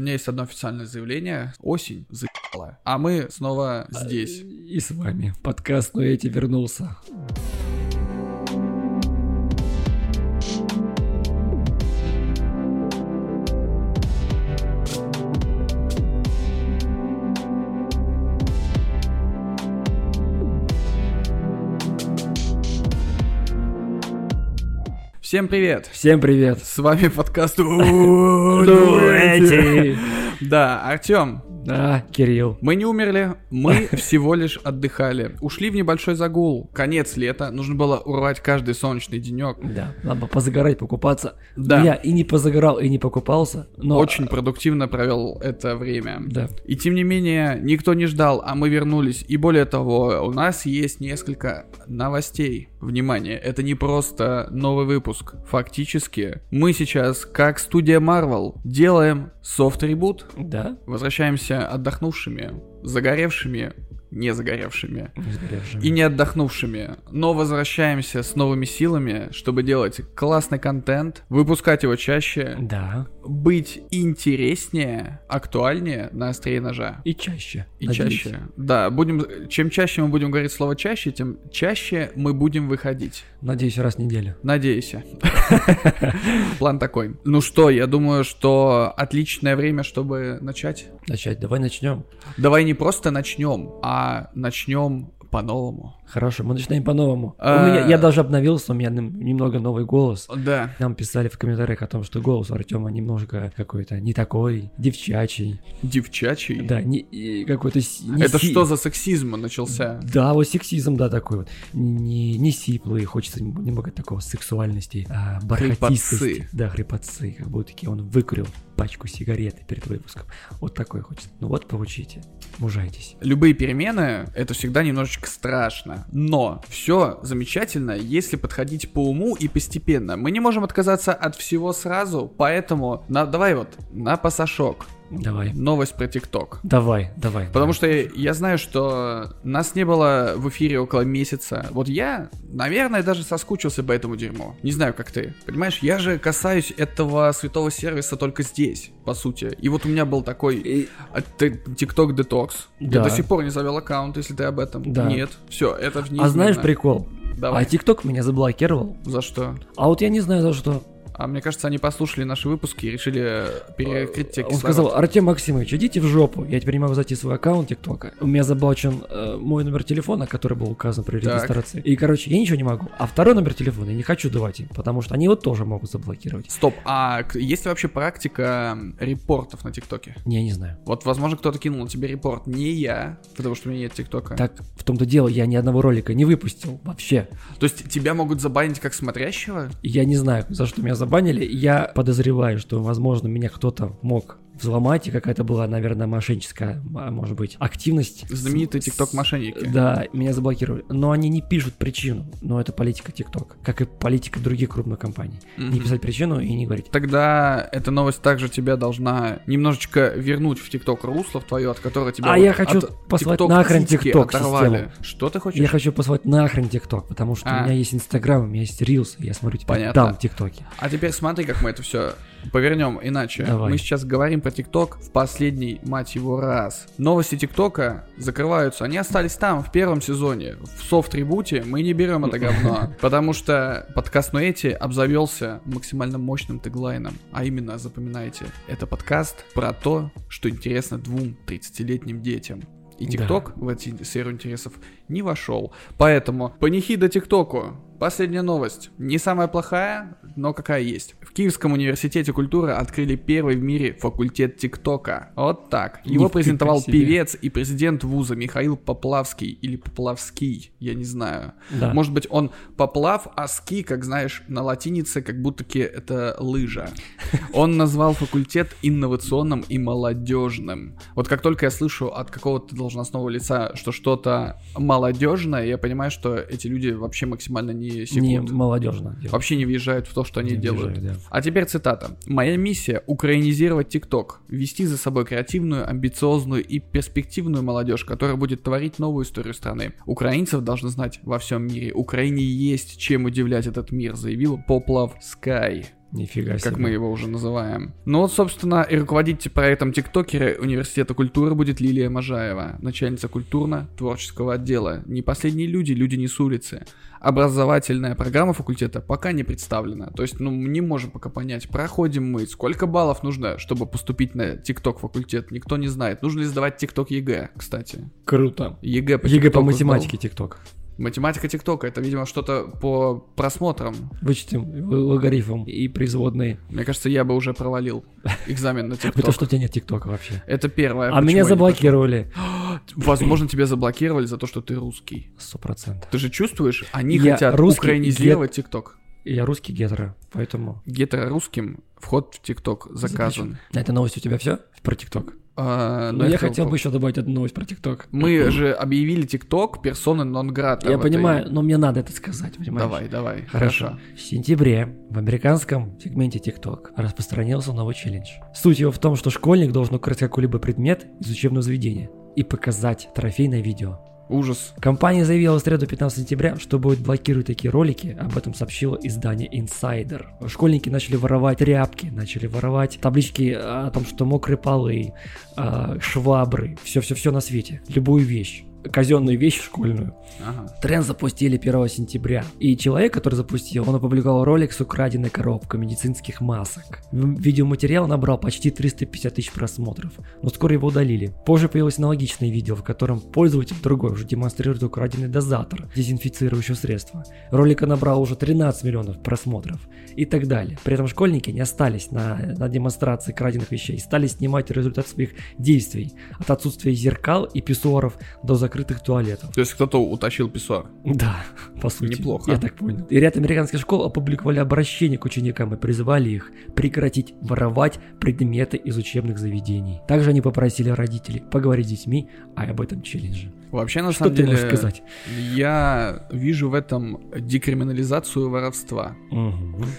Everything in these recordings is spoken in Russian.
меня есть одно официальное заявление. Осень заебала. А мы снова здесь. И с вами подкаст «Но я тебе вернулся». Всем привет! Всем привет! С вами подкаст Дуэти! Да, Артем, Да, Кирилл. мы не умерли, мы всего лишь отдыхали. Ушли в небольшой загул. Конец лета, нужно было урвать каждый солнечный денек. Да, надо позагорать, покупаться. Да. Я и не позагорал, и не покупался, но... Очень продуктивно провел это время. Да. И тем не менее, никто не ждал, а мы вернулись. И более того, у нас есть несколько новостей. Внимание, это не просто новый выпуск. Фактически, мы сейчас, как студия Marvel, делаем софт-ребут. Да? Возвращаемся отдохнувшими, загоревшими, не загоревшими Не и не отдохнувшими, но возвращаемся с новыми силами, чтобы делать классный контент, выпускать его чаще, Да. быть интереснее, актуальнее на острие ножа. И чаще. И надеюсь. чаще. Да, будем. Чем чаще мы будем говорить слово чаще, тем чаще мы будем выходить. Надеюсь, раз в неделю. Надеюсь. План такой. Ну что, я думаю, что отличное время, чтобы начать. Начать. Давай начнем. Давай не просто начнем, а начнем по-новому. Хорошо, мы начинаем по-новому. А. Меня- я даже обновился, у меня нем- немного новый голос. Да. Нам писали в комментариях о том, что голос у Артема немножко какой-то не такой, девчачий. Девчачий. Да, не, какой-то... не Это си- что за сексизм начался? Да, вот сексизм, да, такой вот. Не, не сиплый, хочется нем- немного такого сексуальности, а бархатистости. Хрипотцы. Да, хрипотцы, как будто он выкурил пачку сигареты перед выпуском. Вот такой хочется. Ну вот, получите, мужайтесь. Любые перемены это всегда немножечко страшно. Но все замечательно, если подходить по уму и постепенно. Мы не можем отказаться от всего сразу, поэтому на, давай вот на пасашок. Давай, Новость про ТикТок. давай, давай. Потому что я, я знаю, что нас не было в эфире около месяца. Вот я, наверное, даже соскучился по этому дерьму. Не знаю, как ты. Понимаешь, я же касаюсь этого святого сервиса только здесь, по сути. И вот у меня был такой а ты TikTok Detox. Я Да. до сих пор не завел аккаунт, если ты об этом. Да. Нет. Все, это в А знаешь прикол? Давай. А ТикТок меня заблокировал. За что? А вот я не знаю за что. А мне кажется, они послушали наши выпуски и решили перекрыть тебе Он кислород. сказал, Артем Максимович, идите в жопу, я теперь не могу зайти в свой аккаунт ТикТока. У меня заблочен э, мой номер телефона, который был указан при Так. регистрации. И, короче, я ничего не могу. А второй номер телефона я не хочу давать им, потому что они его тоже могут заблокировать. Стоп, а есть ли вообще практика репортов на ТикТоке? Не, я не знаю. Вот, возможно, кто-то кинул тебе репорт. Не я, потому что у меня нет ТикТока. Так, в том-то дело, я ни одного ролика не выпустил вообще. То есть тебя могут забанить как смотрящего? Я не знаю, за что меня забанили. Я подозреваю, что, возможно, меня кто-то мог взломать, и какая-то была, наверное, мошенническая, а, может быть, активность. Знаменитые ТикТок-мошенники. Да, меня заблокировали. Но они не пишут причину. Но это политика ТикТок, как и политика других крупных компаний. Не Мгм. писать причину и не говорить. Тогда эта новость также тебя должна немножечко вернуть в ТикТок русло в твое, от которого тебя А вот я хочу от послать нахрен оторвали. систему. Что ты хочешь? Я хочу послать нахрен ТикТок, потому что А. у меня есть Инстаграм, у меня есть Рилс, я смотрю теперь Понятно. там ТикТоки. А теперь смотри, как мы это все повернем иначе. Давай. Мы сейчас говорим про ТикТок в последний, мать его, раз. Новости ТикТока закрываются. Они остались там, в первом сезоне. В софт-ребуте мы не берем это говно. Потому что подкаст Нуэти обзавелся максимально мощным теглайном. А именно, запоминайте, это подкаст про то, что интересно двум 30-летним детям. И Да. ТикТок в эти сферу интересов не вошел. Поэтому панихида ТикТоку. Последняя новость. Не самая плохая, но какая есть. В Киевском университете культуры открыли первый в мире факультет ТикТока. Вот так. Его Нифига презентовал певец и президент вуза Михаил Поплавский. Или Поплавский, я не знаю. Да. Может быть, он поплав, а ски, как знаешь, на латинице, как будто-ки это лыжа. Он назвал факультет инновационным и молодежным. Вот как только я слышу от какого-то должностного лица, что что-то молодежное, я понимаю, что эти люди вообще максимально не Не секунд. молодежно. делать. Вообще не въезжают в то, что они Не делают. въезжают, да. А теперь цитата. «Моя миссия – украинизировать ТикТок, вести за собой креативную, амбициозную и перспективную молодежь, которая будет творить новую историю страны. Украинцев должны знать во всем мире. Украине есть чем удивлять этот мир», заявил Поплав Sky. Нифига себе. как мы его уже называем. Ну вот, собственно, и руководить проектом тиктокера Университета культуры будет Лилия Можаева, начальница культурно-творческого отдела. Не последние люди, люди не с улицы. Образовательная программа факультета пока не представлена. То есть, ну, не можем пока понять, проходим мы, сколько баллов нужно, чтобы поступить на тикток факультет, никто не знает. Нужно ли сдавать тикток ЕГЭ, кстати. Круто. ЕГЭ по, ЕГЭ по математике ТикТок. Математика ТикТока, это, видимо, что-то по просмотрам. Вычтем логарифм и производные. Мне кажется, я бы уже провалил экзамен на ТикТок. Это что у тебя нет ТикТока вообще? Это первое. А меня заблокировали. Возможно, тебя заблокировали за то, что ты русский. Сто процентов. Ты же чувствуешь, они Я хотят русский украинизировать ТикТок. Я русский гетеро, поэтому... Гетерорусским вход в ТикТок заказан. На этой новости у тебя все про ТикТок? А, Ну, я хотел бы еще добавить одну новость про ТикТок. Мы же объявили ТикТок персоны нон грата. Я понимаю, но мне надо это сказать, понимаешь? Давай, давай. Хорошо. В сентябре в американском сегменте TikTok распространился новый челлендж. Суть его в том, что школьник должен украсть какой-либо предмет из учебного заведения и показать трофейное видео. Ужас. Компания заявила в среду 15 сентября, что будет блокировать такие ролики, об этом сообщило издание Insider. Школьники начали воровать тряпки, начали воровать таблички о том, что мокрые полы, а, швабры, все-все-все на свете, любую вещь казенную вещь школьную. Ага. Тренд запустили 1 сентября. И человек, который запустил, он опубликовал ролик с украденной коробкой медицинских масок. Видеоматериал набрал почти 350 тысяч просмотров, но скоро его удалили. Позже появилось аналогичное видео, в котором пользователь другой уже демонстрирует украденный дозатор дезинфицирующего средства. Ролик набрал уже 13 миллионов просмотров и так далее. При этом школьники не остались на, на демонстрации краденных вещей, стали снимать результат своих действий. От отсутствия зеркал и писсуаров до закрытых туалетов. То есть кто-то утащил писсуар. Да, по сути. Неплохо. Я так понял. И ряд американских школ опубликовали обращение к ученикам и призвали их прекратить воровать предметы из учебных заведений. Также они попросили родителей поговорить с детьми об этом челлендже. Вообще, на Что самом ты деле, сказать? я вижу в этом декриминализацию воровства.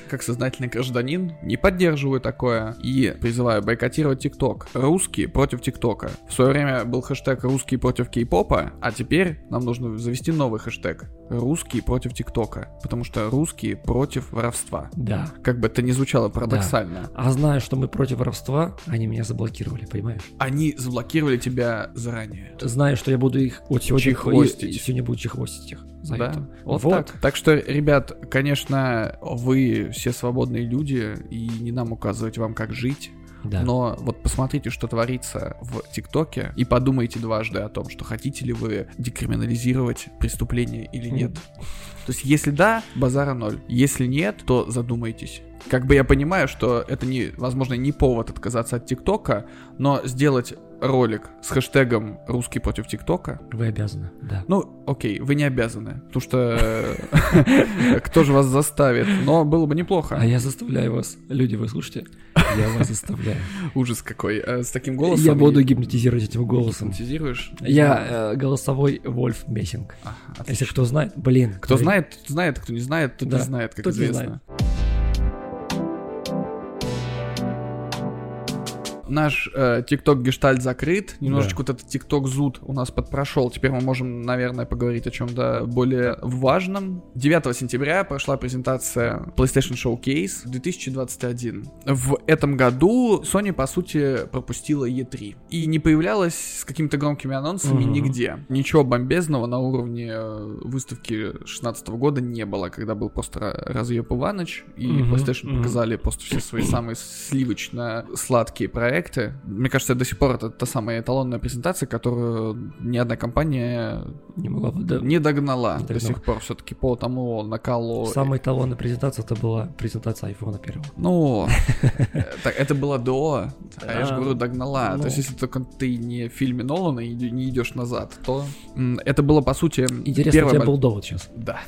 Как сознательный гражданин не поддерживаю такое и призываю бойкотировать ТикТок. Русские против ТикТока. В свое время был хэштег «Русские против кей-попа», а теперь нам нужно завести новый хэштег «Русские против ТикТока», потому что русские против воровства. Да. Как бы это ни звучало парадоксально. А зная, что мы против воровства, они меня заблокировали, понимаешь? Они заблокировали тебя заранее. Зная, что я буду их вот сегодня Чехвостить. и- сегодня буду чехвостить их за да, это. вот, так. Так что, ребят, конечно, вы все свободные люди, и не нам указывать вам, как жить. Да. Но вот посмотрите, что творится в ТикТоке, и подумайте дважды о том, что хотите ли вы декриминализировать преступление или нет. То есть, если да, базара ноль. Если нет, то задумайтесь. Как бы я понимаю, что это, не, возможно, не повод отказаться от ТикТока, но сделать ролик с хэштегом «Русский против ТикТока» Вы обязаны, да. Ну, окей, вы не обязаны, потому что э, кто же вас заставит, но было бы А неплохо. я заставляю вас, люди, вы слушайте? Я вас заставляю. Ужас какой, э, с таким голосом. Я буду гипнотизировать этим голосом. Гипнотизируешь? Я э, голосовой Вольф Мессинг. Если кто знает, блин. Кто знает, знает, кто не знает, тот не знает, как известно. Наш э, TikTok гештальт закрыт, немножечко вот этот TikTok зуд у нас подпрошел. Теперь мы можем, наверное, поговорить о чем-то более важном. 9 сентября прошла презентация PlayStation Showcase 2021. В этом году Sony, по сути, пропустила E3 и не появлялась с какими-то громкими анонсами Мгм. нигде. Ничего бомбезного на уровне э, выставки 16 года не было, когда был просто ра- разъеб Иваныч, и Мгм, PlayStation мгм. показали просто все свои самые сливочно сладкие проекты. Мне кажется, до сих пор это та самая эталонная презентация, которую ни одна компания Не могла да. не догнала Не до сих пор все-таки по тому накалу. Самая эталонная презентация это была презентация айфона первого. Ну, э, так, это было до, а я же Да. говорю, догнала. Ну. То есть, если только ты не в фильме Нолана и не идешь назад, то это было, по сути, Интересно, у тебя был довод сейчас. Да,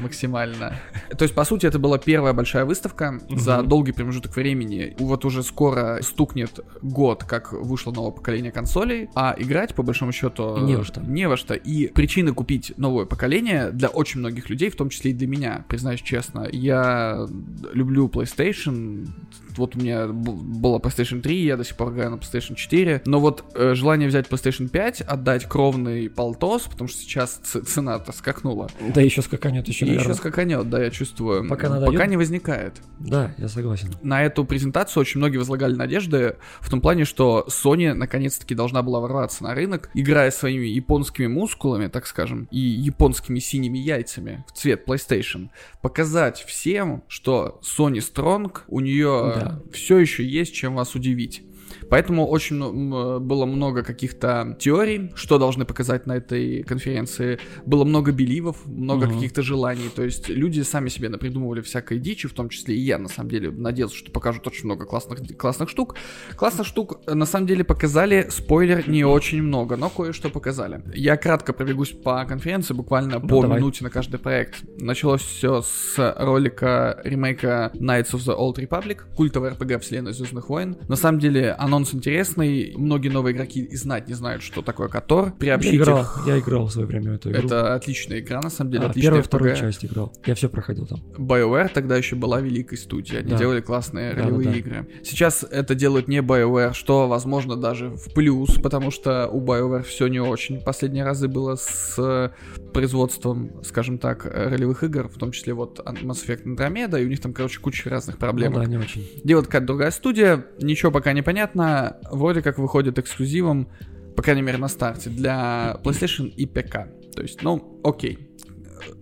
максимально. То есть, по сути, это была первая большая выставка за долгий промежуток времени. Вот уже скоро стукнет год, как вышло новое поколение консолей, а играть, по большому счету, Не во что. Не во что. И причины купить новое поколение для очень многих людей, в том числе и для меня, признаюсь честно. Я люблю PlayStation, вот у меня была PlayStation 3, я до сих пор играю на PlayStation 4, но вот э, желание взять PlayStation 5, отдать кровный полтос, потому что сейчас цена-то скакнула. Да еще скаканет еще, И еще скаканет, да, я чувствую. Пока, надо Пока не возникает. Да, я согласен. На эту презентацию очень многие возлагали надежды в том плане, что Sony наконец-таки должна была ворваться на рынок, играя своими японскими мускулами, так скажем, и японскими синими яйцами в цвет PlayStation, показать всем, что Sony Strong, у нее да. Все еще есть чем вас удивить. Поэтому очень было много каких-то теорий, что должны показать на этой конференции. Было много беливов, много uh-huh. каких-то желаний. То есть люди сами себе напридумывали всякой дичи, в том числе и я, на самом деле, надеялся, что покажут очень много классных, классных штук. Классных штук, на самом деле, показали, спойлер, не очень много, но кое-что показали. Я кратко пробегусь по конференции, буквально ну, по давай. минуте на каждый проект. Началось все с ролика ремейка Knights of the Old Republic, культовая RPG вселенной Звездных войн. На самом деле, анонс интересный. Многие новые игроки и знать не знают, что такое Котор. Приобщить я играл, их... я играл в свое время эту игру. Это отличная игра, на самом деле. А, первую, вторую часть играл. Я все проходил там. BioWare тогда еще была великой студией. Они да. делали классные да, ролевые да, да. игры. Сейчас это делают не BioWare, что, возможно, даже в плюс, потому что у BioWare все не очень. Последние разы было с производством, скажем так, ролевых игр, в том числе вот Mass Effect Andromeda, и у них там, короче, куча разных проблем. Ну, да, не очень. Делает какая-то другая студия, ничего пока не понятно, вроде как выходит эксклюзивом, по крайней мере на старте, для PlayStation и ПК. То есть, ну, окей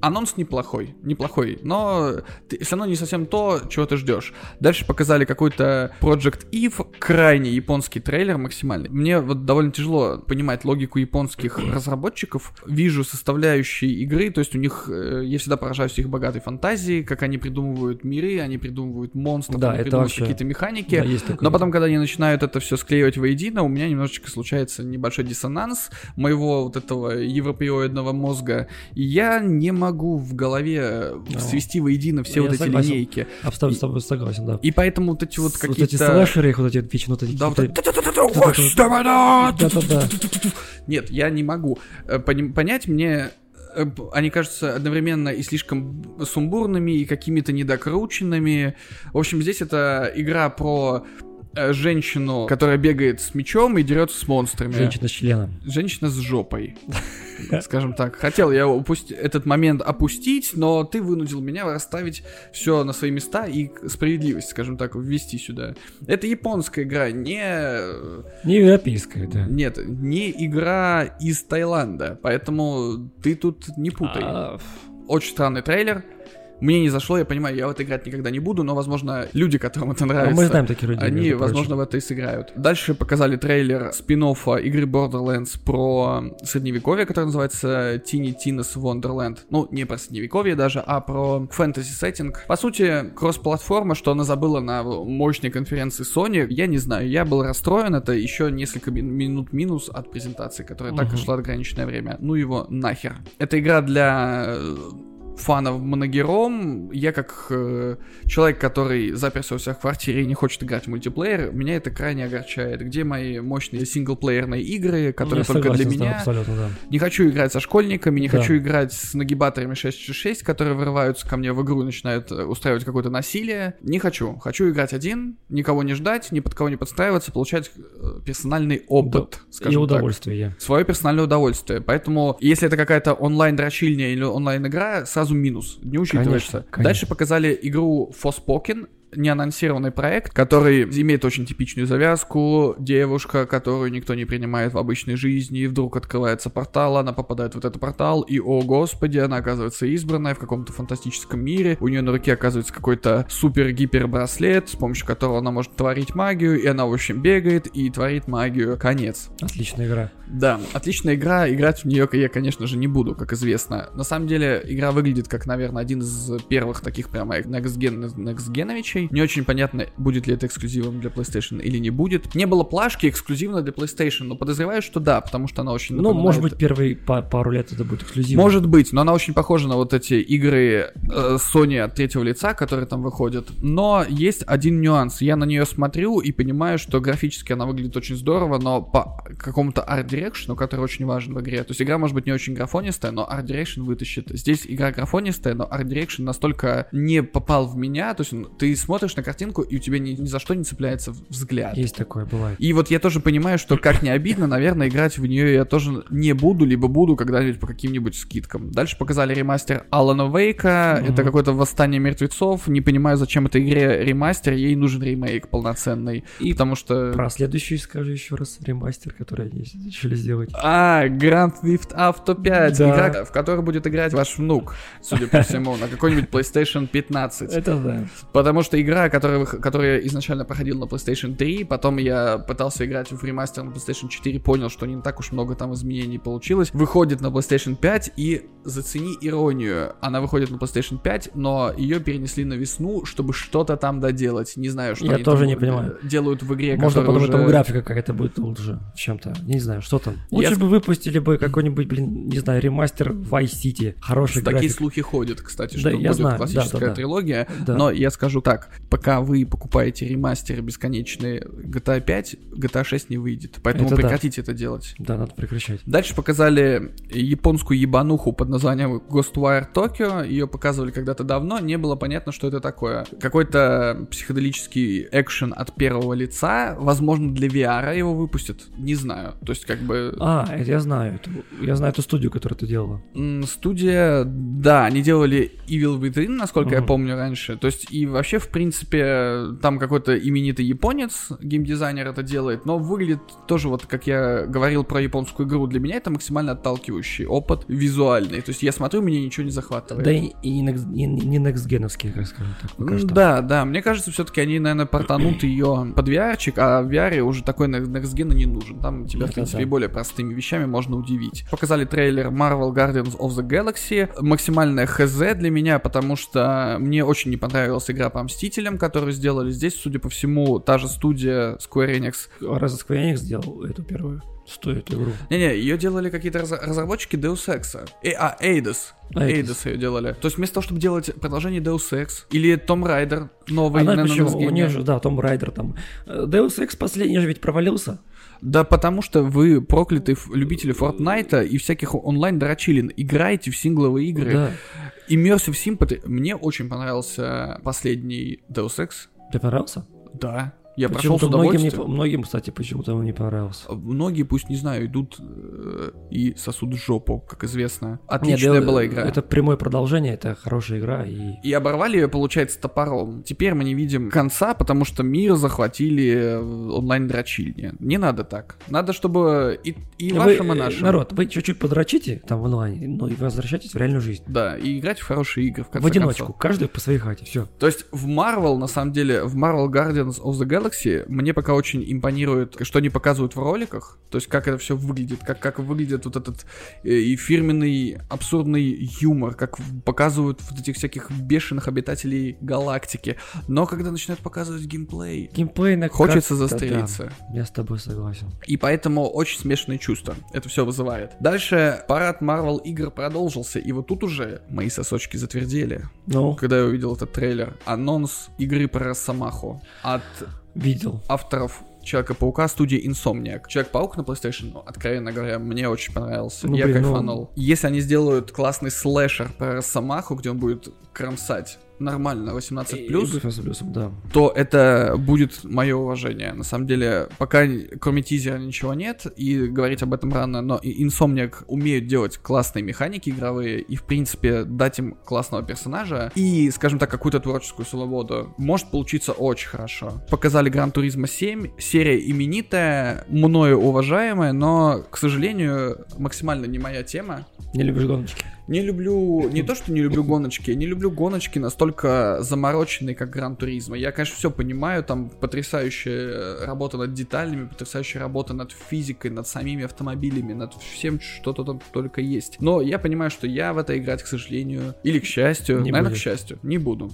анонс неплохой, неплохой, но ты, все равно не совсем то, чего ты ждешь. Дальше показали какой-то Project Eve, крайне японский трейлер максимальный. Мне вот довольно тяжело понимать логику японских разработчиков. Вижу составляющие игры, то есть у них, э, я всегда поражаюсь их богатой фантазии, как они придумывают миры, они придумывают монстров, да, они это придумывают вообще... какие-то механики. Да, есть но потом, когда они начинают это все склеивать воедино, у меня немножечко случается небольшой диссонанс моего вот этого европеоидного мозга, и я не могу в голове э, ну, свести воедино все вот эти согласен. линейки. Абсолютно с тобой согласен, да. И поэтому вот эти вот какие-то... Вот эти слэшеры, их вот эти вечно вот эти... Да, да, Нет, я не могу э, понять, мне э, они кажутся одновременно и слишком сумбурными, и какими-то недокрученными. В общем, здесь это игра про женщину, которая бегает с мечом и дерется с монстрами. Женщина с членом. Женщина с жопой. скажем так. Хотел я упусти- этот момент опустить, но ты вынудил меня расставить все на свои места и справедливость, скажем так, ввести сюда. Это японская игра, не... Не европейская, да. Нет, не игра из Таиланда, поэтому ты тут не путай. А... Очень странный трейлер. Мне не зашло, я понимаю, я в это играть никогда не буду, но, возможно, люди, которым это нравится, а мы знаем таких людей, они, возможно, в это и сыграют. Дальше показали трейлер спин игры Borderlands про средневековье, который называется Tiny Tina's Wonderland. Ну, не про средневековье даже, а про фэнтези сеттинг. По сути, кросс-платформа, что она забыла на мощной конференции Sony, я не знаю, я был расстроен, это еще несколько минут минус от презентации, которая uh-huh. так и шла ограниченное время. Ну его нахер. Это игра для фанов Моногером. Я как э, человек, который заперся у себя в квартире и не хочет играть в мультиплеер, меня это крайне огорчает. Где мои мощные синглплеерные игры, которые я только для меня? Абсолютно, да. Не хочу играть со школьниками, не да. хочу играть с нагибаторами 666, которые вырываются ко мне в игру и начинают э, устраивать какое-то насилие. Не хочу. Хочу играть один, никого не ждать, ни под кого не подстраиваться, получать э, персональный опыт. Да. И удовольствие. Так. Свое персональное удовольствие. Поэтому, если это какая-то онлайн-дрочильня или онлайн-игра, сразу сразу минус, не учитывается. Конечно, конечно. Дальше показали игру Forspoken, неанонсированный проект, который имеет очень типичную завязку. Девушка, которую никто не принимает в обычной жизни, и вдруг открывается портал, она попадает в этот портал, и, о господи, она оказывается избранная в каком-то фантастическом мире. У нее на руке оказывается какой-то супер-гипер браслет, с помощью которого она может творить магию, и она, в общем, бегает и творит магию. Конец. Отличная игра. Да, отличная игра. Играть в нее я, конечно же, не буду, как известно. На самом деле, игра выглядит как, наверное, один из первых таких прямо next-gen, Не очень понятно, будет ли это эксклюзивом для PlayStation или не будет. Не было плашки эксклюзивно для PlayStation, но подозреваю, что да, потому что она очень Ну, может быть, первые пару лет это будет эксклюзивом. Может быть, но она очень похожа на вот эти игры э, Sony от третьего лица, которые там выходят. Но есть один нюанс. Я на нее смотрю и понимаю, что графически она выглядит очень здорово, но по какому-то art direction'у, который очень важен в игре. То есть игра может быть не очень графонистая, но art direction вытащит. Здесь игра графонистая, но art direction настолько не попал в меня, то есть ты смотришь на картинку, и у тебя ни, ни за что не цепляется взгляд. Есть такое, бывает. И вот я тоже понимаю, что как не обидно, наверное, играть в нее я тоже не буду, либо буду когда-нибудь по каким-нибудь скидкам. Дальше показали ремастер Алана Вейка, Мгм. это какое-то восстание мертвецов. Не понимаю, зачем этой игре ремастер, ей нужен ремейк полноценный. И потому что... Про следующий скажи еще раз, ремастер, который они решили сделать. А, Grand Theft Auto 5, Да. игра, в которой будет играть ваш внук, судя по всему, на какой-нибудь PlayStation 15. Это да. Потому что игра, которая, которая изначально проходила на PlayStation 3, потом я пытался играть в ремастер на PlayStation 4, понял, что не так уж много там изменений получилось, выходит на PlayStation 5 и зацени иронию, она выходит на PlayStation 5, но ее перенесли на весну, чтобы что-то там доделать. Не знаю, что Я они тоже там, не понимаю. э, делают в игре, Можно подумать, уже- там графика какая-то будет лучше чем-то. Не знаю, что там. Лучше Я бы выпустили бы какой-нибудь, блин, не знаю, ремастер Vice City. Хороший Такие график. слухи ходят, кстати, Да, что я будет знаю, да, классическая да, да. трилогия. Да. Но я скажу так, пока вы покупаете ремастеры бесконечные GTA 5, GTA 6 не выйдет. Поэтому Это да. прекратите это делать. Да, надо прекращать. Дальше показали японскую ебануху под названием Ghostwire Tokyo. Ее показывали когда-то давно, не было понятно, что это такое. Какой-то психоделический экшен от первого лица. Возможно, для VR его выпустят. Не знаю. То есть, как бы... А, это я знаю. Я знаю эту студию, которая это делала. Студия, да, они делали Evil Within, насколько я Мгм. помню раньше. То есть, и вообще, в принципе, там какой-то именитый японец, геймдизайнер это делает, но выглядит тоже вот, как я говорил про японскую игру, для меня это максимально отталкивающий опыт визуальный. То есть, я смотрю, меня ничего не захватывает. Да и, и не, некстгеновские, как скажем так, пока что. Да, да, мне кажется, все-таки они, наверное, портанут ее под VR, а в VR уже такой не- Next Gen не нужен. Там тебя, в принципе, и более простыми вещами можно удивить. Показали трейлер Marvel Guardians of the Galaxy. Максимальная хз для меня, потому что мне очень не понравилась игра по Мстителям, которую сделали здесь, судя по всему, та же студия Square Enix. А Раз Square Enix сделал эту первую, стоит игру. Не-не, ее делали какие-то раз- разработчики Deus Ex. Э, а, Eidos. Eidos. Eidos ее делали. То есть вместо того, чтобы делать продолжение Deus Ex или Tomb Raider новый Она на почему? Next Gen. У нее же, да, Том Райдер там. Э, Deus Ex последний же ведь провалился. Да потому что вы проклятые любители Фортнайта и всяких онлайн-дрочилин. Играете в сингловые игры. Да. Immersive Sympathy. Мне очень понравился последний Deus Ex. Тебе понравился? Да. Я прошел с Почему-то многим, не, удовольствием. многим, кстати, почему-то он не понравился. Многие, пусть не знаю, идут э, и сосут жопу, как известно. Нет, Отличная да, была игра. Это прямое продолжение, это хорошая игра. И И оборвали ее, получается, топором. Теперь мы не видим конца, потому что мир захватили онлайн-дрочильни. Не надо так. Надо, чтобы и, и Вы, вашим, и нашим. Народ, вы чуть-чуть подрочите там в онлайне, ну и возвращайтесь в реальную жизнь. Да, и играть в хорошие игры, в конце в одиночку, концов. каждый по своей хате, все. То есть в Marvel, на самом деле, в Marvel Guardians of the Galaxy мне пока очень импонирует, что они показывают в роликах, то есть как это все выглядит, как, как выглядит вот этот э, и фирменный абсурдный юмор, как показывают вот этих всяких бешеных обитателей галактики. Но когда начинают показывать геймплей, Геймплей на хочется застрелиться. да, я с тобой согласен. И поэтому очень смешанные чувства это все вызывает. Дальше парад Marvel игр продолжился, и вот тут уже мои сосочки затвердели Ну, когда я увидел этот трейлер. Анонс игры про Росомаху от видел. авторов Человека-паука студии Insomniac. Человек-паук на PlayStation, ну, откровенно говоря, мне очень понравился. Ну, я блин, ну- кайфанул. Если они сделают классный слэшер про Росомаху, где он будет кромсать нормально 18+, И- и плюс, да. то это будет мое уважение. На самом деле, пока кроме тизера ничего нет, и говорить об этом рано, но и Insomniac умеют делать классные механики игровые, и, в принципе, дать им классного персонажа, и, скажем так, какую-то творческую свободу. Может получиться очень хорошо. Показали Гран Туризма 7, серия именитая, мною уважаемая, но, к сожалению, максимально не моя тема. Не любишь гоночки? Не люблю, не то что не люблю гоночки, я не люблю гоночки настолько замороченные, как Гран Туризма. Я, конечно, все понимаю, там потрясающая работа над деталями, потрясающая работа над физикой, над самими автомобилями, над всем, что-то там только есть. Но я понимаю, что я в это играть, к сожалению, или к счастью, Не наверное, будешь. к счастью, не буду.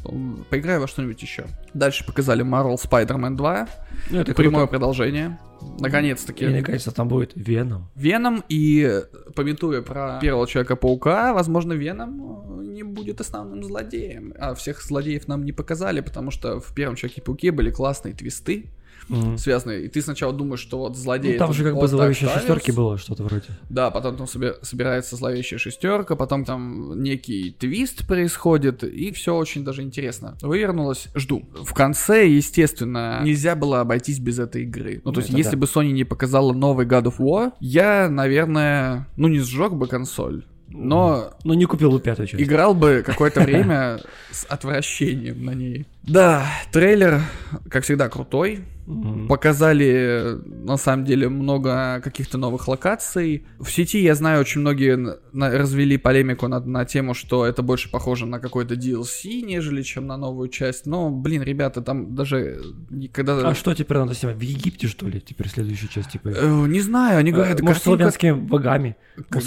Поиграю во что-нибудь еще. Дальше показали Marvel Spider-Man 2, Ну, это прямое круто. продолжение. Наконец-таки. И, наконец-то, там будет Веном. Веном и, пометуя про первого Человека-паука, возможно, Веном э, не будет основным злодеем. А всех злодеев нам не показали, потому что в первом Человеке-пауке были классные твисты. Мгм. связанные. И ты сначала думаешь, что вот злодей... Ну, там же как бы вот зловещей ставится. шестерки было что-то вроде. Да, потом там собирается зловещая шестерка, потом там некий твист происходит, и все очень даже интересно. Вывернулось, жду. В конце, естественно, нельзя было обойтись без этой игры. Ну, то Ну, есть, это если да. бы Sony не показала новый God of War, я, наверное, ну, не сжег бы консоль, но Ну, не купил бы пятую часть. играл бы какое-то время с отвращением на ней. Да, трейлер, как всегда, крутой. Мгм. Показали, на самом деле, много каких-то новых локаций. В сети, я знаю, очень многие на- развели полемику на, на тему, что это больше похоже на какой-то DLC, нежели чем на новую часть. Но, блин, ребята, там даже никогда... А что теперь надо снимать? В Египте, что ли? Теперь следующая часть, типа... Э, Не знаю, они говорят, Э, Может, картинка славянскими богами?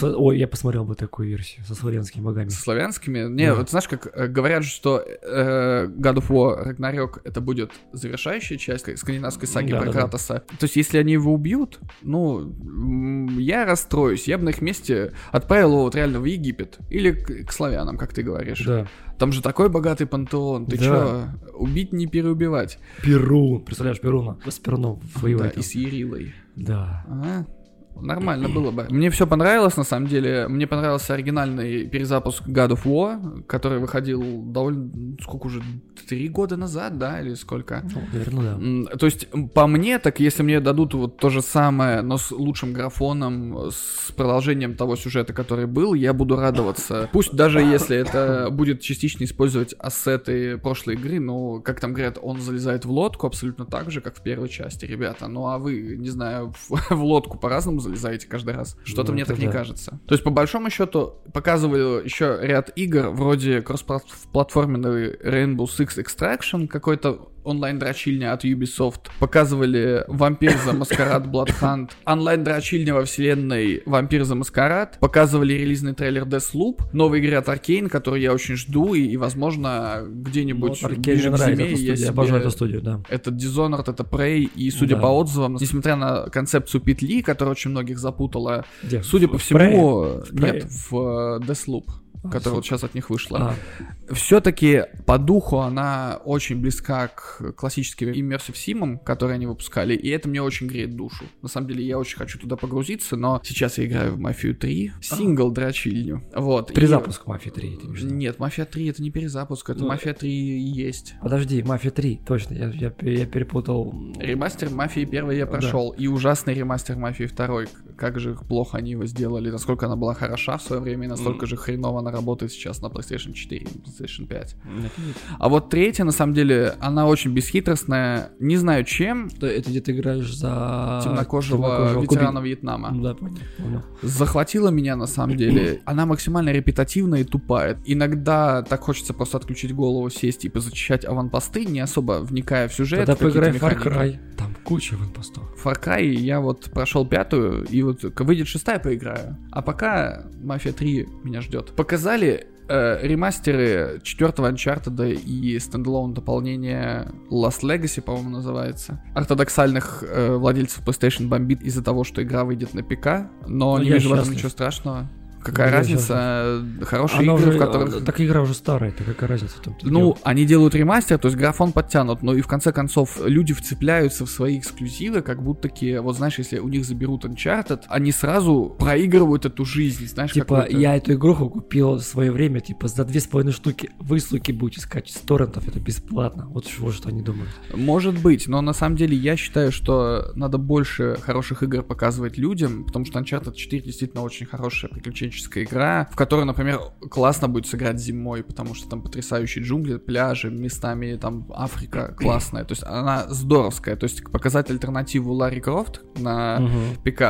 Ой, я посмотрел бы такую версию со славянскими богами. со славянскими. Не, Да. вот знаешь, как э, говорят, что э, God of War Ragnarok это будет завершающая часть скандинавской саги Да, про да, да. Кратоса. То есть, если они его убьют, ну, я расстроюсь. Я бы на их месте отправил его вот реально в Египет. Или к, к славянам, как ты говоришь. Да. Там же такой богатый пантеон. Ты Да. чё, убить не переубивать? Перун. Представляешь, Перуна? С Перуном Да, воевать. и с Ярилой. Да. Ага. Нормально было бы. Мне все понравилось, на самом деле. Мне понравился оригинальный перезапуск God of War, который выходил довольно... Сколько уже? Три года назад, да? Или сколько? Ну, наверное, да. То есть, по мне, так если мне дадут вот то же самое, но с лучшим графоном, с продолжением того сюжета, который был, я буду радоваться. Пусть даже если это будет частично использовать ассеты прошлой игры, но, как там говорят, он залезает в лодку абсолютно так же, как в первой части, ребята. Ну а вы, не знаю, в, в лодку по-разному залезаете каждый раз. Что-то Ну, мне так не да. кажется. То есть, по большому счету, показывали еще ряд игр, вроде кроссплатформенный Rainbow Six Extraction, какой-то онлайн-дрочильня от Ubisoft. Показывали Вампир за Маскарад Bloodhunt. Онлайн-дрочильня во вселенной Вампир за Маскарад. Показывали релизный трейлер Deathloop. Новой игры от Arkane, которую я очень жду. И, и, возможно, где-нибудь Аркейн ближе к зиме я себе- обожаю эту студию, да. это Dishonored, это Prey, и судя Да. по отзывам, несмотря на концепцию петли, которая очень многих запутала, Где? судя по всему, Prey? Нет, в э, Deathloop, которая вот сейчас от них вышла. А, Все-таки по духу она очень близка к классическим Immersive Sim, которые они выпускали, и это мне очень греет душу. На самом деле, я очень хочу туда погрузиться, но сейчас я играю в Мафию 3, сингл дрочильню. Вот. и- перезапуск Мафии 3. ты имеешь? Нет, Мафия 3 это не перезапуск, это Ну, Мафия 3 и есть. Подожди, Мафия 3, точно, я, я, я перепутал. Ремастер Мафии 1 я Да. прошел, и ужасный ремастер Мафии 2. Как же плохо они его сделали, насколько она была хороша в свое время, и настолько же хреново она работает сейчас на PlayStation 4 и PlayStation 5. А вот третья, на самом деле, она очень бесхитростная, не знаю чем, Это, это где ты играешь за темнокожего, темнокожего ветерана куби- Вьетнама. Да, понял. Захватила меня на самом деле. Она максимально репетативная и тупая. Иногда так хочется просто отключить голову, сесть и позачищать аванпосты, не особо вникая в сюжет. Тогда поиграй в Far. Cry. Там куча ванпостов. Far Cry я вот прошел пятую, и вот выйдет шестая поиграю. А пока Мафия 3 меня ждет. Показали э, ремастеры четвертого Uncharted и стендалон дополнения Last Legacy, по-моему, называется. Ортодоксальных э, владельцев PlayStation бомбит из-за того, что игра выйдет на ПК, но Ну, не вижу в этом ничего страшного. Какая Я разница? Хорошие Она игры, уже, в которых... Так игра уже старая, так какая разница и Ну, дело. они делают ремастер, то есть графон подтянут, но и в конце концов люди вцепляются в свои эксклюзивы, как будто таки, вот знаешь, если у них заберут Uncharted, они сразу проигрывают эту жизнь, знаешь, Типа, я эту игруху купил в свое время, типа, за две с половиной штуки. Вы, суки, будете скачать с торрентов, это бесплатно. Вот что, вот что они думают. Может быть, но на самом деле я считаю, что надо больше хороших игр показывать людям, потому что Uncharted 4 действительно очень хорошая приключенческая игра, в которой, например, классно будет сыграть зимой, потому что там потрясающие джунгли, пляжи, местами там Африка классная, то есть она здоровская, то есть показать альтернативу Ларри Крофт на Мгм. ПК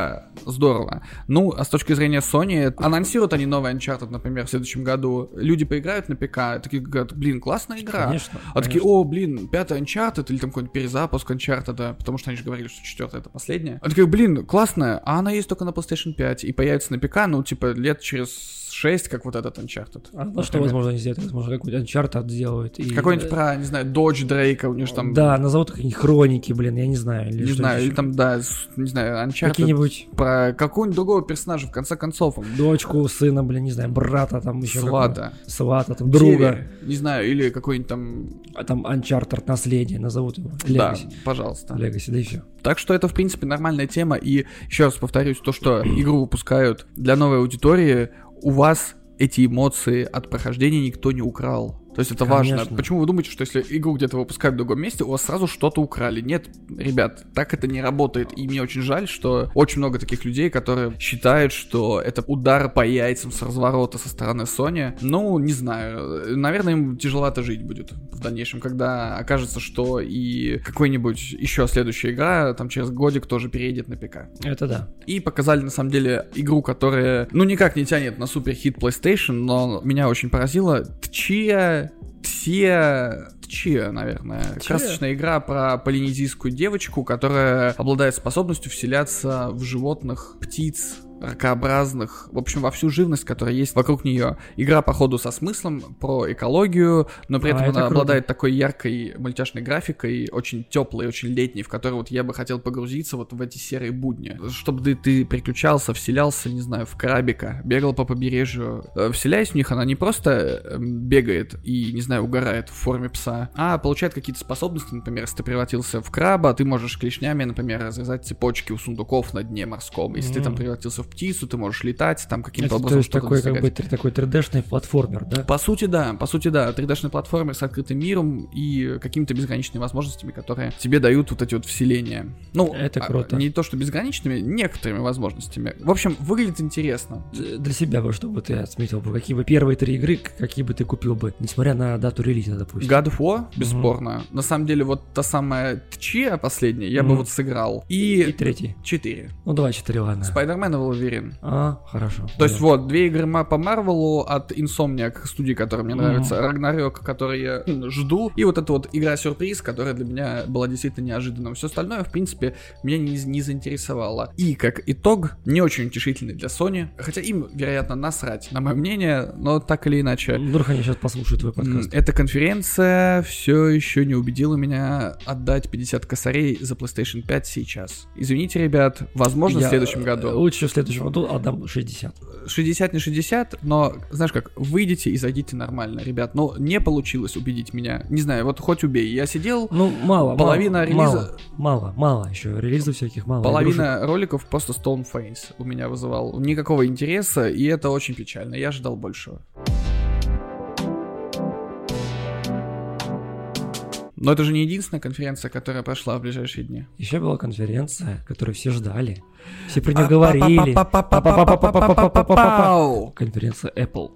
здорово. Ну, а с точки зрения Sony, анонсируют они новый Uncharted, например, в следующем году. Люди поиграют на ПК, такие говорят, блин, классная игра. Конечно. А такие, конечно. о, блин, пятый Uncharted или там какой-нибудь перезапуск Uncharted, да, потому что они же говорили, что четвертая это последняя. А такие, блин, классная, а она есть только на PlayStation 5 и появится на ПК, ну, типа, лет через 6, как вот этот Uncharted. А, ну что, например. возможно, они сделают? Возможно, какой-нибудь Uncharted сделают. и- Какой-нибудь про, не знаю, Додж Дрейка, у него же там... Да, назовут какие-нибудь хроники, блин, я не знаю. Или Не что знаю, еще. или там, да, не знаю, Uncharted Какие-нибудь про какого-нибудь другого персонажа, в конце концов. дочку, сына, блин, не знаю, брата, там еще Свата. свата, там друга, Север, Не знаю, или какой-нибудь там... а там Uncharted наследие, назовут его. Да, Legacy. пожалуйста. Legacy, да и все. Так что это, в принципе, нормальная тема. И еще раз повторюсь, то, что игру выпускают для новой аудитории, у вас эти эмоции от прохождения никто не украл. То есть это важно. Конечно. Почему вы думаете, что если игру где-то выпускают в другом месте, у вас сразу что-то украли? Нет, ребят, так это не работает. И мне очень жаль, что очень много таких людей, которые считают, что это удар по яйцам с разворота со стороны Sony. Ну, не знаю. Наверное, им тяжеловато жить будет в дальнейшем, когда окажется, что и какой-нибудь еще следующая игра там через годик тоже переедет на ПК. Это да. И показали, на самом деле, игру, которая, ну, никак не тянет на супер хит PlayStation, но меня очень поразило. Тчия... Тчия... Тчия, наверное. Тчия. Красочная игра про полинезийскую девочку, которая обладает способностью вселяться в животных, птиц, ракообразных, в общем, во всю живность, которая есть вокруг нее. Игра, походу, со смыслом, про экологию, но при А, этом это она круто. обладает такой яркой мультяшной графикой, очень теплой, очень летней, в которой вот я бы хотел погрузиться вот в эти серые будни. Чтобы ты, ты приключался, вселялся, не знаю, в крабика, бегал по побережью. Э, Вселяясь в них, она не просто эм, бегает и, не знаю, угорает в форме пса, а получает какие-то способности, например, если ты превратился в краба, ты можешь клешнями, например, разрезать цепочки у сундуков на дне морском. Если ты там превратился в птицу, ты можешь летать, там каким-то Это, то образом что-то такой, как достигать. бы, тр- такой 3D-шный платформер, да? По сути, да, по сути, да, 3D-шный платформер с открытым миром и какими-то безграничными возможностями, которые тебе дают вот эти вот вселения. Ну, Это а, круто. не то, что безграничными, некоторыми возможностями. В общем, выглядит интересно. Для себя бы, чтобы ты отметил бы, какие бы первые три игры, какие бы ты купил бы, несмотря на дату релиза, допустим. God of War, бесспорно. На самом деле, вот та самая Тчия последняя, я бы Мгм. вот сыграл. И И третий. 4. Ну, давай четыре, ладно. Spider-Man и Wolverine. А, хорошо. То есть Да. вот, две игры по Марвелу от Insomniac, студии, которая мне Мгм. нравится, Рагнарёк, который я жду, и вот эта вот игра-сюрприз, которая для меня была действительно неожиданным. Все остальное, в принципе, меня не, не заинтересовало. И, как итог, не очень утешительный для Sony, хотя им, вероятно, насрать, на мое мнение, но так или иначе. Вдруг они сейчас послушают твой подкаст. Эта конференция все еще не убедила меня отдать 50 косарей за PlayStation 5 сейчас. Извините, ребят, возможно, Я, в следующем э, году. Лучше в следующем году отдам 60. 60 не 60, но, знаешь как, выйдите и зайдите нормально, ребят. Но не получилось убедить меня. Не знаю, вот хоть убей. Я сидел, Ну, мало, Половина мало, релиза- Мало, мало, мало еще. Релизов всяких мало. половина роликов просто Stone Face у меня вызывал. Никакого интереса, и это очень печально. Я ожидал большего. Но это же не единственная конференция, которая прошла в ближайшие дни. Еще была конференция, которую все ждали. Все про нее говорили. Пау. Конференция Apple.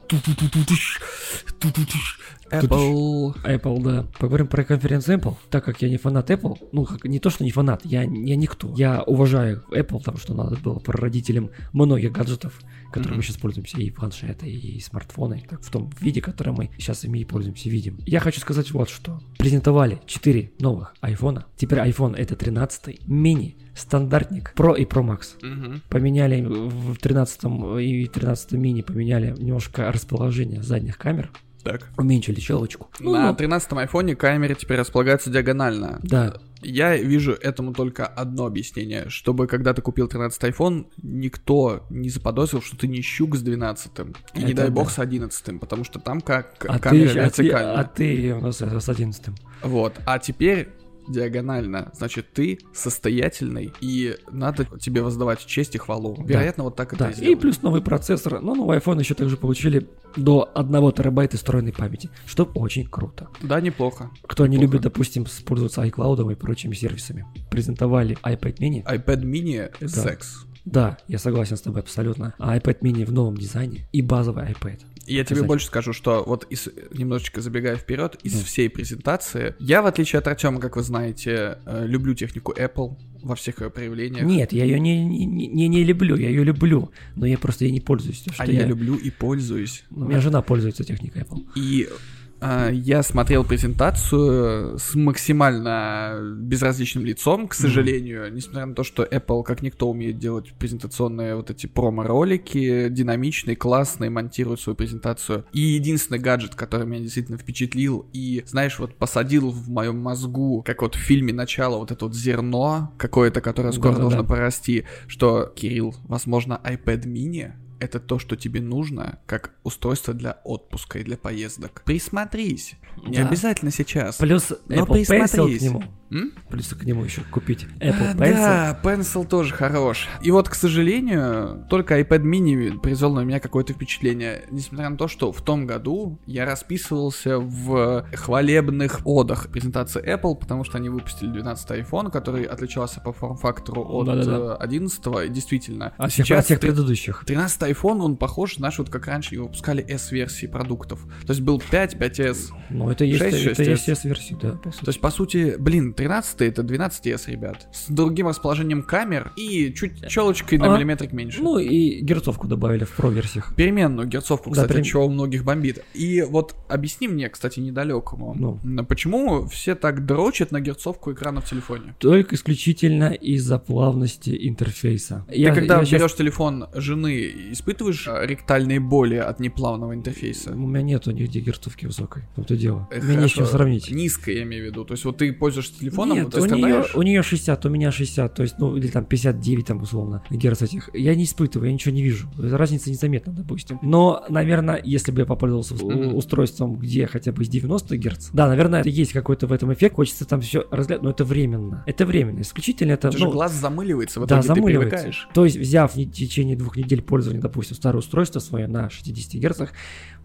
Apple. Apple, да. Поговорим про конференцию Apple. Так как я не фанат Apple, ну, как, не то, что не фанат, я, я никто. Я уважаю Apple, потому что надо было прародителем многих гаджетов, которыми мы Мгм. сейчас пользуемся, и планшеты, и смартфоны, так, в том виде, котором мы сейчас ими и пользуемся, видим. Я хочу сказать вот что. Презентовали 4 новых айфона. Теперь iPhone это 13 мини, стандартник, Pro и Pro Max. Мгм. Поменяли в 13 и 13 мини поменяли немножко расположение задних камер, Так. уменьшили челочку. Ну, На ну, 13 айфоне камера теперь располагается диагонально. да, Я вижу этому только одно объяснение, чтобы когда ты купил 13 iPhone, никто не заподозрил, что ты не щук с 12 и не Это дай бог да. с 11 потому что там как а камера ты, а, ты, вертикальная. а ты у нас с 11 Вот, а теперь диагонально, значит, ты состоятельный, и надо тебе воздавать честь и хвалу. Да. Вероятно, вот так это Да, и и сделали. плюс новый процессор. Но новый iPhone еще также получили до 1 терабайта встроенной памяти, что очень круто. Да, неплохо. Кто не Неплохо. любит, допустим, пользоваться iCloud и прочими сервисами, презентовали iPad mini. iPad mini — Да. секс. Да, я согласен с тобой абсолютно. А iPad mini в новом дизайне и базовый iPad. Я тебе больше скажу, что вот из, немножечко забегая вперед, из Да. всей презентации, я, в отличие от Артема, как вы знаете, э, люблю технику Apple во всех ее проявлениях. Нет, я ее не, не, не, не люблю, я ее люблю, но я просто ей не пользуюсь. а что я люблю и пользуюсь. У меня жена пользуется техникой Apple. И Я смотрел презентацию с максимально безразличным лицом, к сожалению, несмотря на то, что Apple как никто умеет делать презентационные вот эти промо-ролики, динамичные, классные, монтирует свою презентацию. И единственный гаджет, который меня действительно впечатлил и, знаешь, вот посадил в моем мозгу, как вот в фильме «Начало», вот это вот зерно какое-то, которое скоро Да-да-да. должно прорасти, что, Кирилл, возможно, iPad mini это то, что тебе нужно, как устройство для отпуска и для поездок. Присмотрись. Не Да. обязательно сейчас. Плюс Но Apple Pencil присмотрись. к нему. М? Плюс к нему еще купить А, Apple Pencil. Да, Pencil тоже хорош. И вот, к сожалению, только iPad mini произвел на меня какое-то впечатление. Несмотря на то, что в том году я расписывался в хвалебных одах презентации Apple, потому что они выпустили 12 iPhone, который отличался по форм-фактору от Да-да-да. э, 11 и действительно. А сейчас всех предыдущих. 13 iPhone, он похож, знаешь, вот как раньше его выпускали S-версии продуктов. То есть был 5, 5S. Ну, это есть, 6, это 6S. есть S-версия, да. То есть, по сути, блин, 13 это 12S, ребят. С другим расположением камер и чуть челочкой на А, миллиметрик меньше. Ну, и герцовку добавили в Pro-версиях. Переменную герцовку, Да, кстати, перем- чего у многих бомбит. И вот объясни мне, кстати, недалекому, Ну. почему все так дрочат на герцовку экрана в телефоне? Только исключительно из-за плавности интерфейса. Ты когда щас- берешь телефон жены, испытываешь э, ректальные боли от неплавного интерфейса? У меня нету нигде герцовки высокой. В том-то дело. Э, Мне не с чем хорошо. сравнить. Низкое, я имею в виду. То есть вот ты пользуешься телефоном, Нет, ты у нее, у нее 60, у меня 60, то есть, ну, или там 59, там, условно, герц этих. Я не испытываю, я ничего не вижу. Разница незаметна, допустим. Но, наверное, если бы я попользовался Мгм. устройством, где хотя бы из 90 герц, да, наверное, есть какой-то в этом эффект, хочется там все разглядывать, но это временно. Это временно. Исключительно это, Это же ну, глаз замыливается, в да, итоге ты замыливается. привыкаешь. То есть, взяв в течение двух недель пользования, допустим, старое устройство свое на 60 герцах,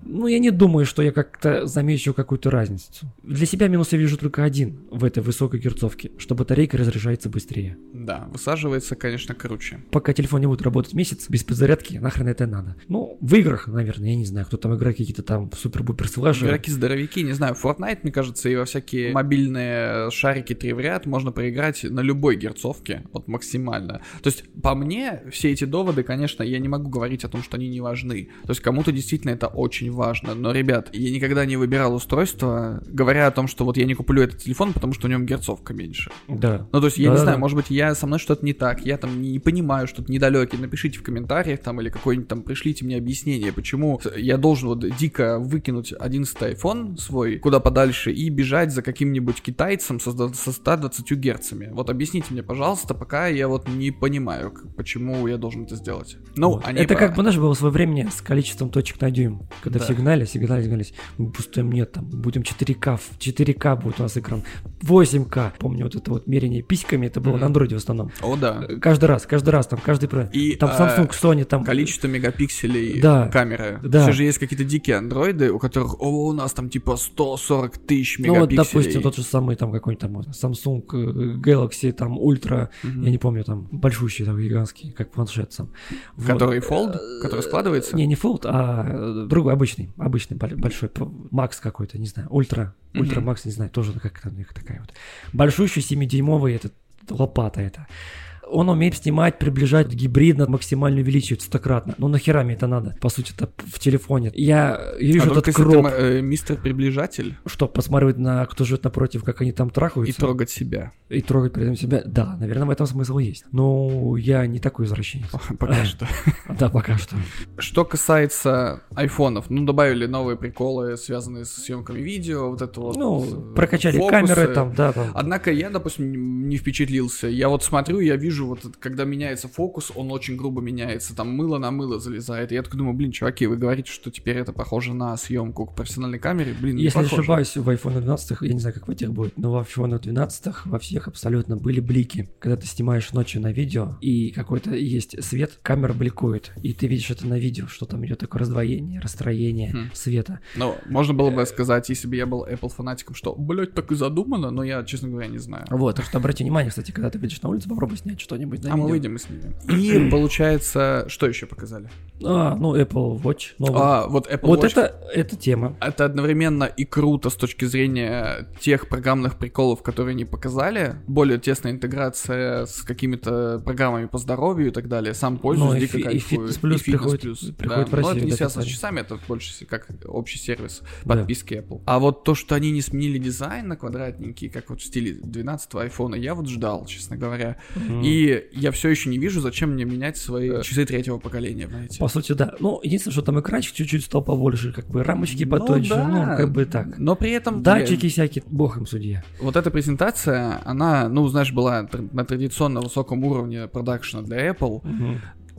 ну, я не думаю, что я как-то замечу какую-то разницу. Для себя минус я вижу только один в этой высокой герцовке, что батарейка разряжается быстрее. Да, высаживается, конечно, круче. Пока телефон не будет работать месяц без подзарядки, нахрен это надо. Ну, в играх, наверное, я не знаю, кто там играет какие-то там супер-бупер слэшеры. Игроки-здоровяки, не знаю, Fortnite, мне кажется, и во всякие мобильные шарики три в ряд можно проиграть на любой герцовке, вот максимально. То есть, по мне, все эти доводы, конечно, я не могу говорить о том, что они не важны. То есть, кому-то действительно это очень важно. Но, ребят, я никогда не выбирал устройство, говоря о том, что вот я не куплю этот телефон, потому что в нем герцовка меньше. Да. Ну, то есть, я не Да-да-да. знаю, может быть, я со мной что-то не так, я там не понимаю, что-то недалекий. Напишите в комментариях там или какой-нибудь там пришлите мне объяснение, почему я должен вот дико выкинуть 11 iPhone свой куда подальше и бежать за каким-нибудь китайцем со, со 120 герцами. Вот объясните мне, пожалуйста, пока я вот не понимаю, почему я должен это сделать. Ну, Вот. они это как бы, знаешь, было в свое время с количеством точек на дюйм. Когда Да. все гнали, все гнались, гнались. Мы пустым нет, там, будем 4К, в 4К будет у нас экран, 8К. Помню вот это вот мерение письками, это было Мгм. на андроиде в основном. О, да. Каждый раз, каждый раз, там, каждый. И, Там а, Samsung, Sony, там... Количество мегапикселей Да. камеры. Да. Все же есть какие-то дикие андроиды, у которых, о, у нас там типа 140 тысяч Ну вот, мегапикселей. допустим, тот же самый там какой-нибудь там вот, Samsung э, Galaxy там Ultra, Мгм. я не помню, там большущий, там гигантский, как планшет сам. Вот. Который fold, который складывается? Не, не Fold, а э, другой, обычный, обычный бо- большой, Max какой-то, не знаю, Ultra, Ultra. Макс, не знаю, тоже как там у них такая вот. Большущий 7-дюймовый, этот лопата это. Он умеет снимать, приближать гибридно, максимально увеличивать стократно. Ну нахера мне это надо? По сути, это в телефоне. Я, я вижу а этот кроп, ты э, мистер приближатель что посматривать на кто живет напротив, как они там и трахаются. трогать себя. и трогать при этом себя. Да, наверное, в этом смысл есть. Но я не такой извращенец. Пока что. Да, пока что. Что касается айфонов, ну добавили новые приколы, связанные с съемками видео, вот это вот. Ну, э, прокачали камеры там, да. Однако я, допустим, не впечатлился. Я вот смотрю, я вижу, вот это, когда меняется фокус, он очень грубо меняется. Там мыло на мыло залезает. И я такой думаю, блин, чуваки, вы говорите, что теперь это похоже на съемку к профессиональной камере. Блин, не Если не похоже. ошибаюсь, в iPhone 12, я не знаю, как в этих будет, но в iPhone 12 во всех абсолютно были блики. Когда ты снимаешь ночью на видео, и какой-то есть свет, камера бликует, и ты видишь это на видео, что там идет такое раздвоение, расстроение Хм. света. Ну, можно было бы сказать, если бы я был Apple фанатиком, что, блядь, так и задумано, но я, честно говоря, не знаю. Вот, так что обрати внимание, кстати, когда ты видишь на улице, попробуй снять что-нибудь на А мы видео. выйдем и снимем. И получается, что еще показали? А, ну, Apple Watch. новый. А, вот Apple вот Watch. это, это тема. Это одновременно и круто с точки зрения тех программных приколов, которые они показали. Более тесная интеграция с какими-то программами по здоровью и так далее. Сам пользуюсь, Ну, и дико и кайфую. Fitness Plus И приходит- Plus, приходит в да. Но Россию это не в связано с часами, это больше как общий сервис Да. подписки Apple. А вот то, что они не сменили дизайн на квадратненький, как вот в стиле 12 айфона, я вот ждал, честно говоря. Мгм. И я все еще не вижу, зачем мне менять свои часы третьего поколения, знаете. По сути, да. Ну, единственное, что там экранчик чуть-чуть стал побольше, как бы рамочки Ну потоньше, да. ну, как бы так. Но при этом... Датчики всякие, бог им судья. Вот эта презентация, она, ну, знаешь, была на традиционно высоком уровне продакшена для Apple.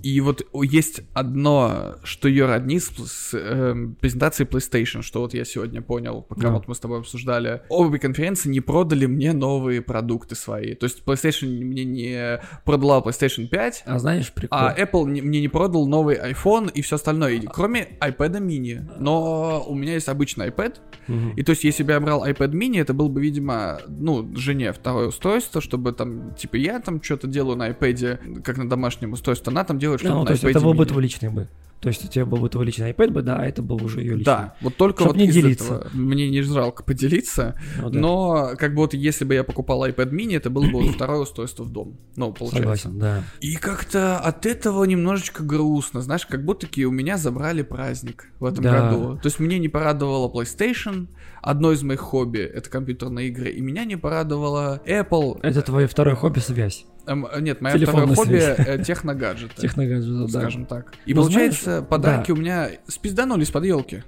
И вот есть одно, что ее роднит с, с, эм, презентацией PlayStation, что вот я сегодня понял, пока Да. вот мы с тобой обсуждали. Обе конференции не продали мне новые продукты свои. То есть PlayStation мне не продала PlayStation 5, А знаешь, прикол? а Apple не- мне не продал новый iPhone и все остальное, и- кроме iPad mini. Но у меня есть обычный iPad, Мгм. и то есть, если бы я брал iPad mini, это был бы, видимо, ну, жене второе устройство, чтобы там, типа, я там что-то делаю на iPad, как на домашнем устройстве, она там делает что-то Ну, на то есть это был бы mini. твой личный бы. То есть у тебя был бы твой личный iPad бы, да, а это был уже ее личный. Да, вот только Чтоб вот не делиться. этого мне не жалко поделиться, Ну да. но как бы вот если бы я покупал iPad mini, это было бы вот второе устройство в дом, ну, получается. Согласен, да. И как-то от этого немножечко грустно, знаешь, как будто-таки у меня забрали праздник в этом Да. году. То есть мне не порадовала PlayStation, одно из моих хобби — это компьютерные игры, и меня не порадовала Apple. Это твое второе хобби связь. Эм, нет, Телефонная второе хобби э, техногаджеты. Техногаджет, да. Скажем так. И получается, подарки да. у меня спизданулись под елки.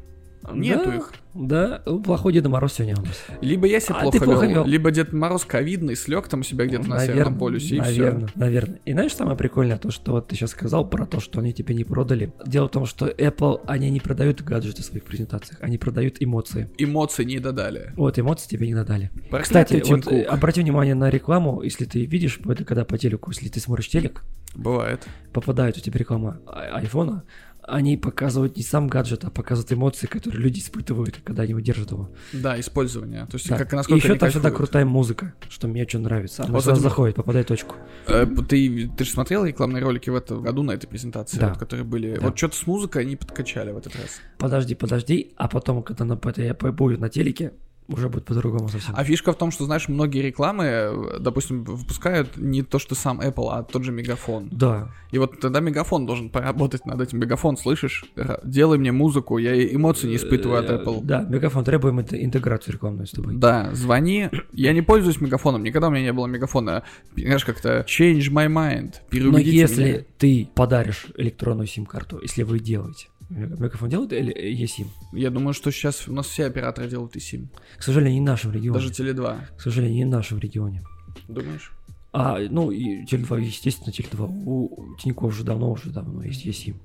Нету Да, их. Да, ну, плохой Деда Мороз сегодня у нас. Либо я себя А, плохо, плохо вел, вел. либо Дед Мороз ковидный, слег там у себя где-то на Северном полюсе, и все. наверное, наверное. И знаешь, самое прикольное, то, что вот ты сейчас сказал про то, что они тебе не продали. Дело в том, что Apple, они не продают гаджеты в своих презентациях, они продают эмоции. Эмоций не додали. Вот, эмоции тебе не надали. Проклятый Кстати, Тим вот, э, Кук. обрати внимание на рекламу, если ты видишь, это когда по телеку, если ты смотришь телек, Бывает. попадает у тебя реклама а- айфона, они показывают не сам гаджет, а показывают эмоции, которые люди испытывают, когда они удержат его. Да, использование. То есть, Да. как И насколько еще они там всегда крутая музыка, что мне очень нравится. Она Вот сразу это- заходит, попадает в точку. Э, Ты, ты же смотрел рекламные ролики в этом году на этой презентации, Да. вот, которые были. Да. Вот что-то с музыкой они подкачали в этот раз. Подожди, подожди, а потом, когда на это будет на телеке, уже будет по-другому совсем. А фишка в том, что, знаешь, многие рекламы, э, допустим, выпускают не то, что сам Apple, а тот же Мегафон. Да, И вот тогда Мегафон должен поработать над этим. Мегафон, слышишь? Делай мне музыку, я и эмоций не испытываю от Apple. Да, Мегафон, требуем инте- интеграцию рекламную с тобой. Да, звони. Я не пользуюсь мегафоном, никогда у меня не было мегафона. Знаешь, как-то change my mind. Но Переубедите если меня. ты подаришь электронную сим-карту, если вы делаете, Мегафон делает или eSIM? Я думаю, что сейчас у нас все операторы делают сим. К сожалению, не в нашем регионе. Даже Теле2. К сожалению, не в нашем регионе. Думаешь? А, ну, и Теле2, естественно, Теле2. У Тинькофф уже давно, уже давно есть eSIM.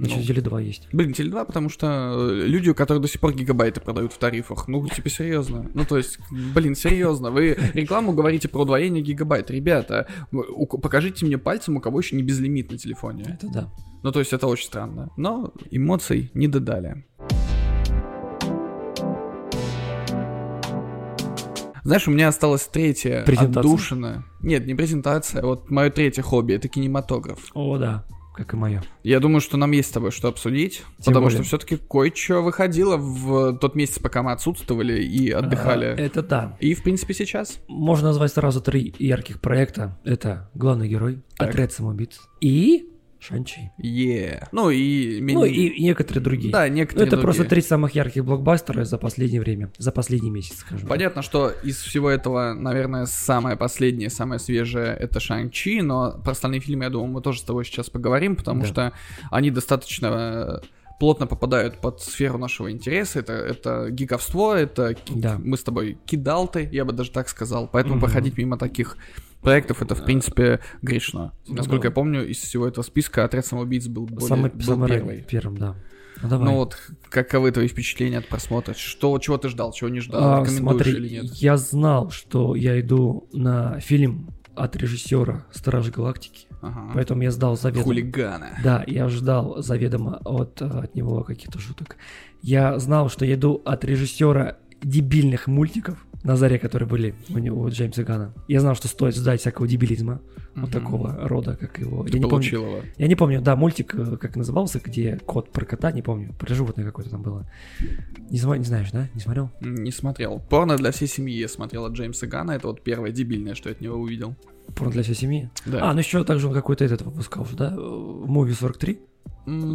Значит, Ну. Теле2 есть. Блин, Теле2, потому что э, люди, у которых до сих пор гигабайты продают в тарифах. Ну, типа, серьезно. Ну, то есть, блин, серьезно. Вы рекламу говорите про удвоение гигабайт. Ребята, покажите мне пальцем, у кого еще не безлимит на телефоне. Это да. Ну, то есть, это очень странно. Но эмоций не додали. Знаешь, у меня осталась третья Презентация? отдушина. Нет, не презентация, а вот мое третье хобби — это кинематограф. О, да, как и мое. Я думаю, что нам есть с тобой что обсудить, Тем потому более. что все-таки кое-что выходило в тот месяц, пока мы отсутствовали и отдыхали. А, это да. И, в принципе, сейчас. Можно назвать сразу три ярких проекта. Это главный герой, Так. отряд самоубийц и Шанчи. Е. Ну и... Ну и, и некоторые другие. Да, некоторые это просто другие. три самых ярких блокбастера за последнее время, за последний месяц, скажем. Понятно, что из всего этого, наверное, самое последнее, самое свежее — это Шанг-Чи, но про остальные фильмы, я думаю, мы тоже с тобой сейчас поговорим, потому Да. что они достаточно э, плотно попадают под сферу нашего интереса. Это, это гиковство, это Да. мы с тобой кидалты, я бы даже так сказал. Поэтому Мгм. проходить мимо таких проектов это, в принципе, грешно. Ну Насколько я помню, из всего этого списка «Отряд самоубийц» был, более, Самый, был самый первый. первым, да. Ну, давай. Ну вот, каковы твои впечатления от просмотра? Что, чего ты ждал, чего не ждал? А, Рекомендуешь смотри, или нет? я знал, что я иду на фильм от режиссера Стражи Галактики, Ага. поэтому я сдал заведомо. Хулигана. Да, я ждал заведомо от, э, от него каких-то шуток. Я знал, что я иду от режиссера дебильных мультиков, на заре, которые были у него, у Джеймса Гана. Я знал, что стоит ждать всякого дебилизма, вот Мгм. такого рода, как его. Ты я не помню. получил его. Я не помню, да, мультик, э, как назывался, где кот про кота, не помню, про животное какое-то там было. Не, зна- не знаешь, да? Не смотрел? Не смотрел. Порно для всей семьи я смотрел от Джеймса Гана. Это вот первое дебильное, что я от него увидел. Порно для всей семьи? Да. А, ну еще также он какой-то этот выпускал да? Муви 43?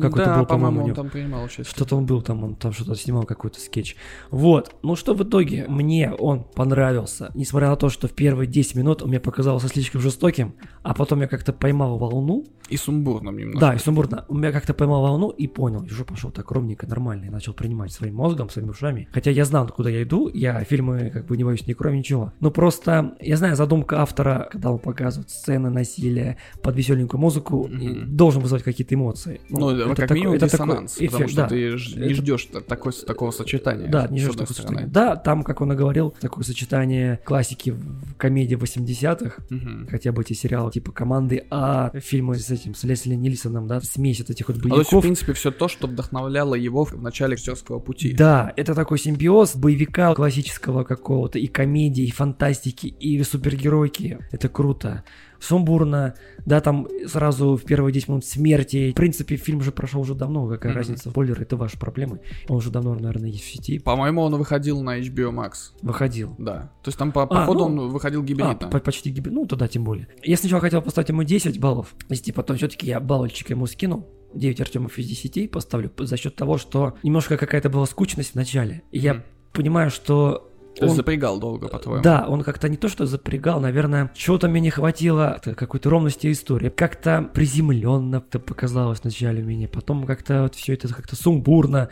Какой-то да, был, по-моему, у он него. там принимал участие. Что-то он был там, он там что-то снимал, какой-то скетч. Вот. Ну что в итоге? Мне он понравился. Несмотря на то, что в первые 10 минут он мне показался слишком жестоким, а потом я как-то поймал волну. И сумбурным немного. Да, и сумбурно. У меня как-то поймал волну и понял, и уже пошел так ровненько, нормально, и начал принимать своим мозгом, своими ушами. Хотя я знал, куда я иду, я фильмы как бы не боюсь ни кроме ничего. Но просто, я знаю, задумка автора, когда он показывает сцены насилия под веселенькую музыку, и должен вызывать какие-то эмоции. Ну, это как такой- минимум это такой диссонанс, потому эффект, что да. ты ж- не Это- ждешь та- такой, такого сочетания. Да, не ждешь стороны. сочетание. Да, там, как он и говорил, такое сочетание классики в комедии 80-х, Мгм. хотя бы эти сериалы типа «Команды А», фильмы с этим, с Лесли Нильсоном, да, смесь вот этих вот А то есть, в боевиков. принципе, все то, что вдохновляло его в начале режиссерского пути. Да, это такой симбиоз боевика классического какого-то, и комедии, и фантастики, и супергеройки. Это круто. Сумбурно, да, там сразу в первые 10 минут смерти. В принципе, фильм же прошел уже давно, какая Мгм. разница, спойлеры, это ваши проблемы. Он уже давно, наверное, есть в сети. По-моему, он выходил на HBO Max. Выходил. Да. То есть там по, по А, ходу ну, он выходил А, гибридно. по- почти гибрид. Ну, тогда тем более. Я сначала хотел поставить ему 10 баллов. Если потом все-таки я баллочек ему скину. 9 Артемов из 10 поставлю за счет того, что немножко какая-то была скучность в начале. И я Мгм. понимаю, что он- запрягал долго, по-твоему. Да, он как-то не то что запрягал, наверное, чего-то мне не хватило, какой-то ровности истории. Как-то приземленно это показалось вначале мне, потом как-то вот все это как-то сумбурно.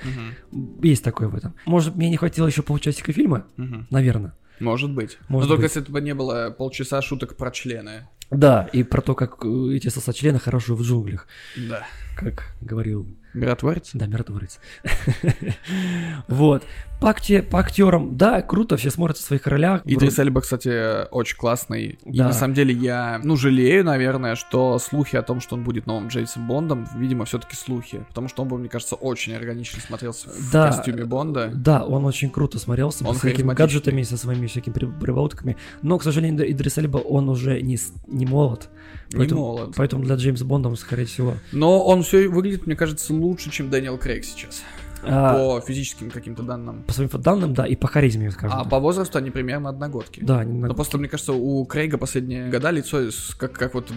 Мгм. Есть такое в этом. Может, мне не хватило еще полчасика фильма? Мгм. Наверное. Может быть. Может Но только быть. если бы не было полчаса шуток про члены. Да, и про то, как э, эти сосочлены хороши в джунглях, Да. как говорил Миротворец? Да, миротворец. Вот. По, акте- по актерам, да, круто, все смотрят в своих ролях. Идрис Эльба, кстати, очень классный. И на самом деле я, ну, жалею, наверное, что слухи о том, что он будет новым Джеймсом Бондом, видимо, все-таки слухи. Потому что он бы, мне кажется, очень органично смотрелся в костюме Бонда. Да, он очень круто смотрелся, Он с всякими харизматичный. гаджетами, со своими всякими при- прибаутками. Но, к сожалению, Идрис Эльба, он уже не молод. Не Поэтому, молод. поэтому для Джеймса Бонда, он, скорее всего... Но он все выглядит, мне кажется, лучше, чем Дэниел Крейг сейчас. А, По физическим каким-то данным. по своим данным, да, и по харизме, скажем А так. по возрасту они примерно одногодки. Да, они Но на- просто, мне кажется, у Крейга последние года лицо как, как вот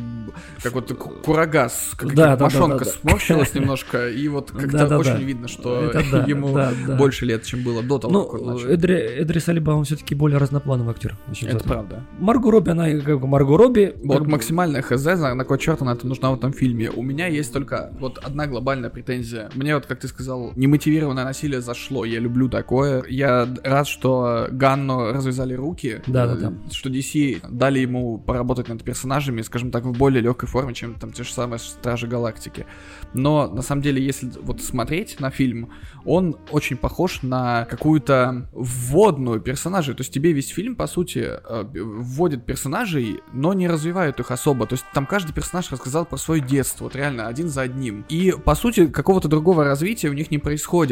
как вот ку- курагас, как, Да, да, мошонка да, да, да. сморщилась немножко, и вот как-то Да, очень да. видно, что да, ему да, да. больше лет, чем было до того, как он Ну, начал. Эдри, Эдрис Эльба, он все-таки более разноплановый актер. Это правда. Марго Робби, она как бы Марго Робби. Вот как максимальная хз, на, на кой черт она это нужна в этом фильме. У меня есть только вот одна глобальная претензия. Мне вот, как ты сказал, немотивированное насилие зашло. Я люблю такое. Я рад, что Ганну развязали руки. Да, да, э, да. Что DC дали ему поработать над персонажами, скажем так, в более легкой форме, чем там те же самые Стражи Галактики. Но на самом деле, если вот смотреть на фильм, он очень похож на какую-то вводную персонажей. То есть тебе весь фильм, по сути, э, вводит персонажей, но не развивает их особо. То есть там каждый персонаж рассказал про свое детство, вот реально, один за одним. И, по сути, какого-то другого развития у них не происходит.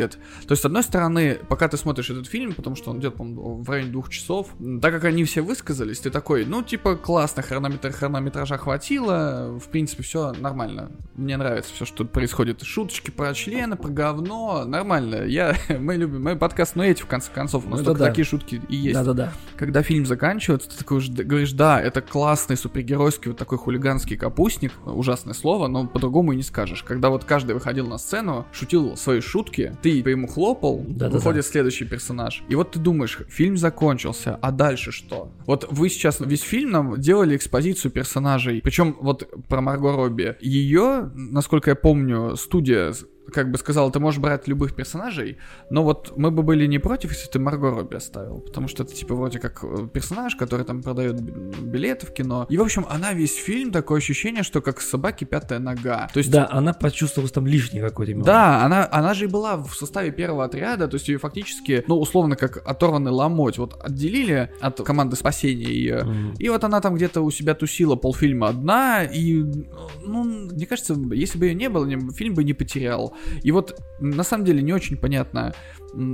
То есть, с одной стороны, пока ты смотришь этот фильм, потому что он идет, по-моему, в районе двух часов, так как они все высказались, ты такой, ну, типа, классно, хронометр, хронометража хватило, в принципе, все нормально. Мне нравится все, что тут происходит. Шуточки про члены, про говно, нормально. Я, мы любим, мы подкаст, ну, эти, в конце концов, у нас Ну, только да. такие шутки и есть. Да-да-да. Когда фильм заканчивается, ты такой говоришь, да, это классный супергеройский вот такой хулиганский капустник, ужасное слово, но по-другому и не скажешь. Когда вот каждый выходил на сцену, шутил свои шутки, ты по ему хлопал, Да-да-да. выходит следующий персонаж. И вот ты думаешь, фильм закончился, а дальше что? Вот вы сейчас весь фильм нам делали экспозицию персонажей, причем вот про Марго Робби. Ее, насколько я помню, студия как бы сказала, ты можешь брать любых персонажей, но вот мы бы были не против, если ты Марго Робби оставил, потому что это типа вроде как э, персонаж, который там продает билеты в кино. И в общем, она весь фильм такое ощущение, что как собаки пятая нога. То есть Да, она почувствовалась там лишней какой-то. имела. да, она, она же и была в составе первого отряда, то есть ее фактически, ну, условно, как оторванный ломоть, вот отделили от команды спасения ее, Мгм. и вот она там где-то у себя тусила полфильма одна, и, ну, мне кажется, если бы ее не было, фильм бы не потерял. И вот на самом деле не очень понятно,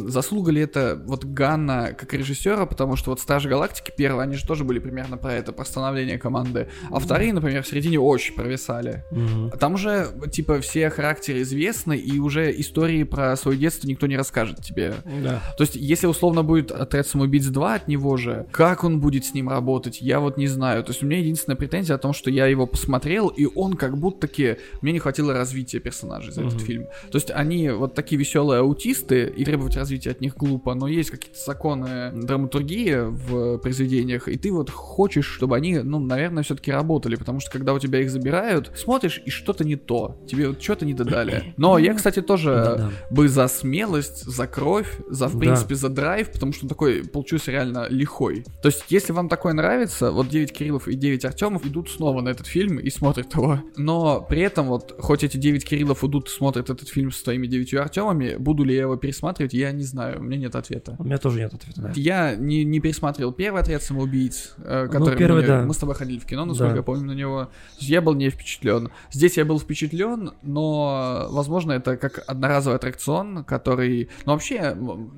заслуга ли это вот Ганна как режиссера, потому что вот Стражи Галактики первые, они же тоже были примерно про это, про становление команды, а вторые, например, в середине очень провисали. Мгм. Там уже, типа, все характеры известны, и уже истории про свое детство никто не расскажет тебе. Да. То есть, если условно будет отряд самоубийц 2 от него же, как он будет с ним работать, я вот не знаю. То есть, у меня единственная претензия о том, что я его посмотрел, и он как будто-таки... Мне не хватило развития персонажей за этот Мгм. фильм. То есть, они вот такие веселые аутисты, и требовать развития от них глупо, но есть какие-то законы драматургии в произведениях, и ты вот хочешь, чтобы они, ну, наверное, все-таки работали, потому что когда у тебя их забирают, смотришь, и что-то не то. Тебе вот что-то не додали. Но я, кстати, тоже Да-да. бы за смелость, за кровь, за, в Да. принципе, за драйв, потому что он такой получился реально лихой. То есть, если вам такое нравится, вот 9 Кириллов и 9 Артемов идут снова на этот фильм и смотрят его. Но при этом, вот, хоть эти 9 Кириллов идут и смотрят этот фильм со своими 9 Артемами, буду ли я его пересматривать, я не знаю, у меня нет ответа. У меня тоже нет ответа это. Я не, не пересматривал первый отряд самоубийц, э, Ну, который первый, мне- да. мы с тобой ходили в кино, насколько Да. я помню на него. То есть я был не впечатлен. Здесь я был впечатлен, но, возможно, это как одноразовый аттракцион, который... Ну, вообще,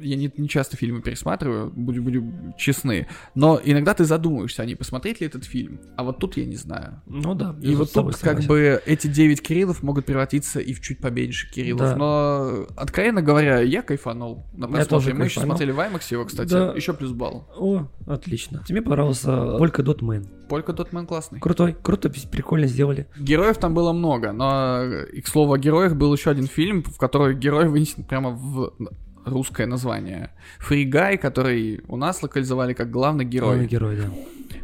я не, не часто фильмы пересматриваю, будем, будем честны, но иногда ты задумаешься, а не посмотреть ли этот фильм. А вот тут я не знаю. Ну да. И вот тут как бы эти 9 Кириллов могут превратиться и в чуть поменьше Кириллов. Да. Но, откровенно говоря, я кайфанул на Я просмотре. тоже Мы еще смотрели в IMAX его, кстати. Да. Еще плюс балл. О, отлично. Тебе понравился Полька Дотмен. Полька Дотмен классный. Крутой, круто, прикольно сделали. Героев там было много, но и к слову о героях был еще один фильм, в который герой вынесен прямо в русское название. Guy, который у нас локализовали как главный Главный герой. герой, да.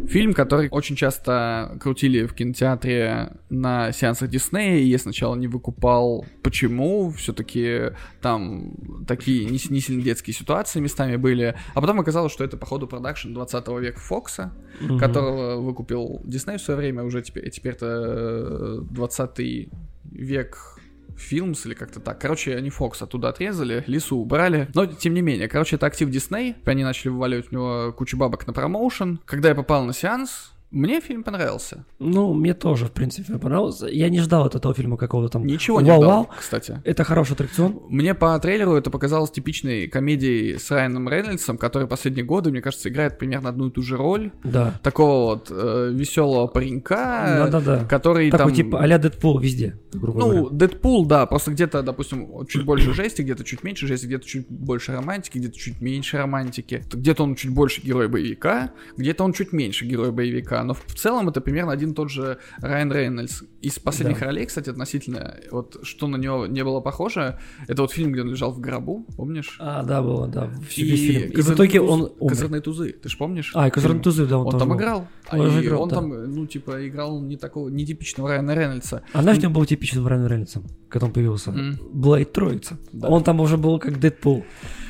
Фильм, который очень часто крутили в кинотеатре на сеансах Диснея, и я сначала не выкупал, почему, все-таки там такие не, не сильно детские ситуации местами были, а потом оказалось, что это, походу, продакшн 20 века Фокса, Мгм. которого выкупил Дисней в свое время, уже теперь, теперь это 20 век Films или как-то так. Короче, они Фокс оттуда отрезали, Лису убрали. Но, тем не менее, короче, это актив Дисней. Они начали вываливать у него кучу бабок на промоушен. Когда я попал на сеанс, мне фильм понравился. Ну, мне тоже, в принципе, понравился. Я не ждал от этого фильма какого-то там... Ничего не Вау, ждал, вау. кстати. Это хороший аттракцион. Мне по трейлеру это показалось типичной комедией с Райаном Рейнольдсом, который последние годы, мне кажется, играет примерно одну и ту же роль. Да. Такого вот веселого паренька, Да-да-да. который Такой там... типа а-ля Дэдпул везде, грубо Ну, говоря. Дэдпул, да, просто где-то, допустим, чуть больше жести, где-то чуть меньше жести, где-то чуть больше романтики, где-то чуть меньше романтики. Где-то он чуть больше герой боевика, где-то он чуть меньше герой боевика. Но в целом это примерно один и тот же Райан Рейнольдс. Из последних Да. ролей, кстати, относительно, вот что на него не было похоже, это вот фильм, где он лежал в гробу, помнишь? А, да, было, да. И фильм. И в «Козырные итоге туз- он умер. Козырные тузы, ты же помнишь? А, и Козырные тузы, да, он, Он там был. играл. А Он и играл, он да. там, ну, типа, играл не такого, нетипичного Райана Рейнольдса. А знаешь, он был типичным Райаном Рейнольдсом, когда он появился? М. Блейд Троица. Да. Он там уже был как Дэдпул.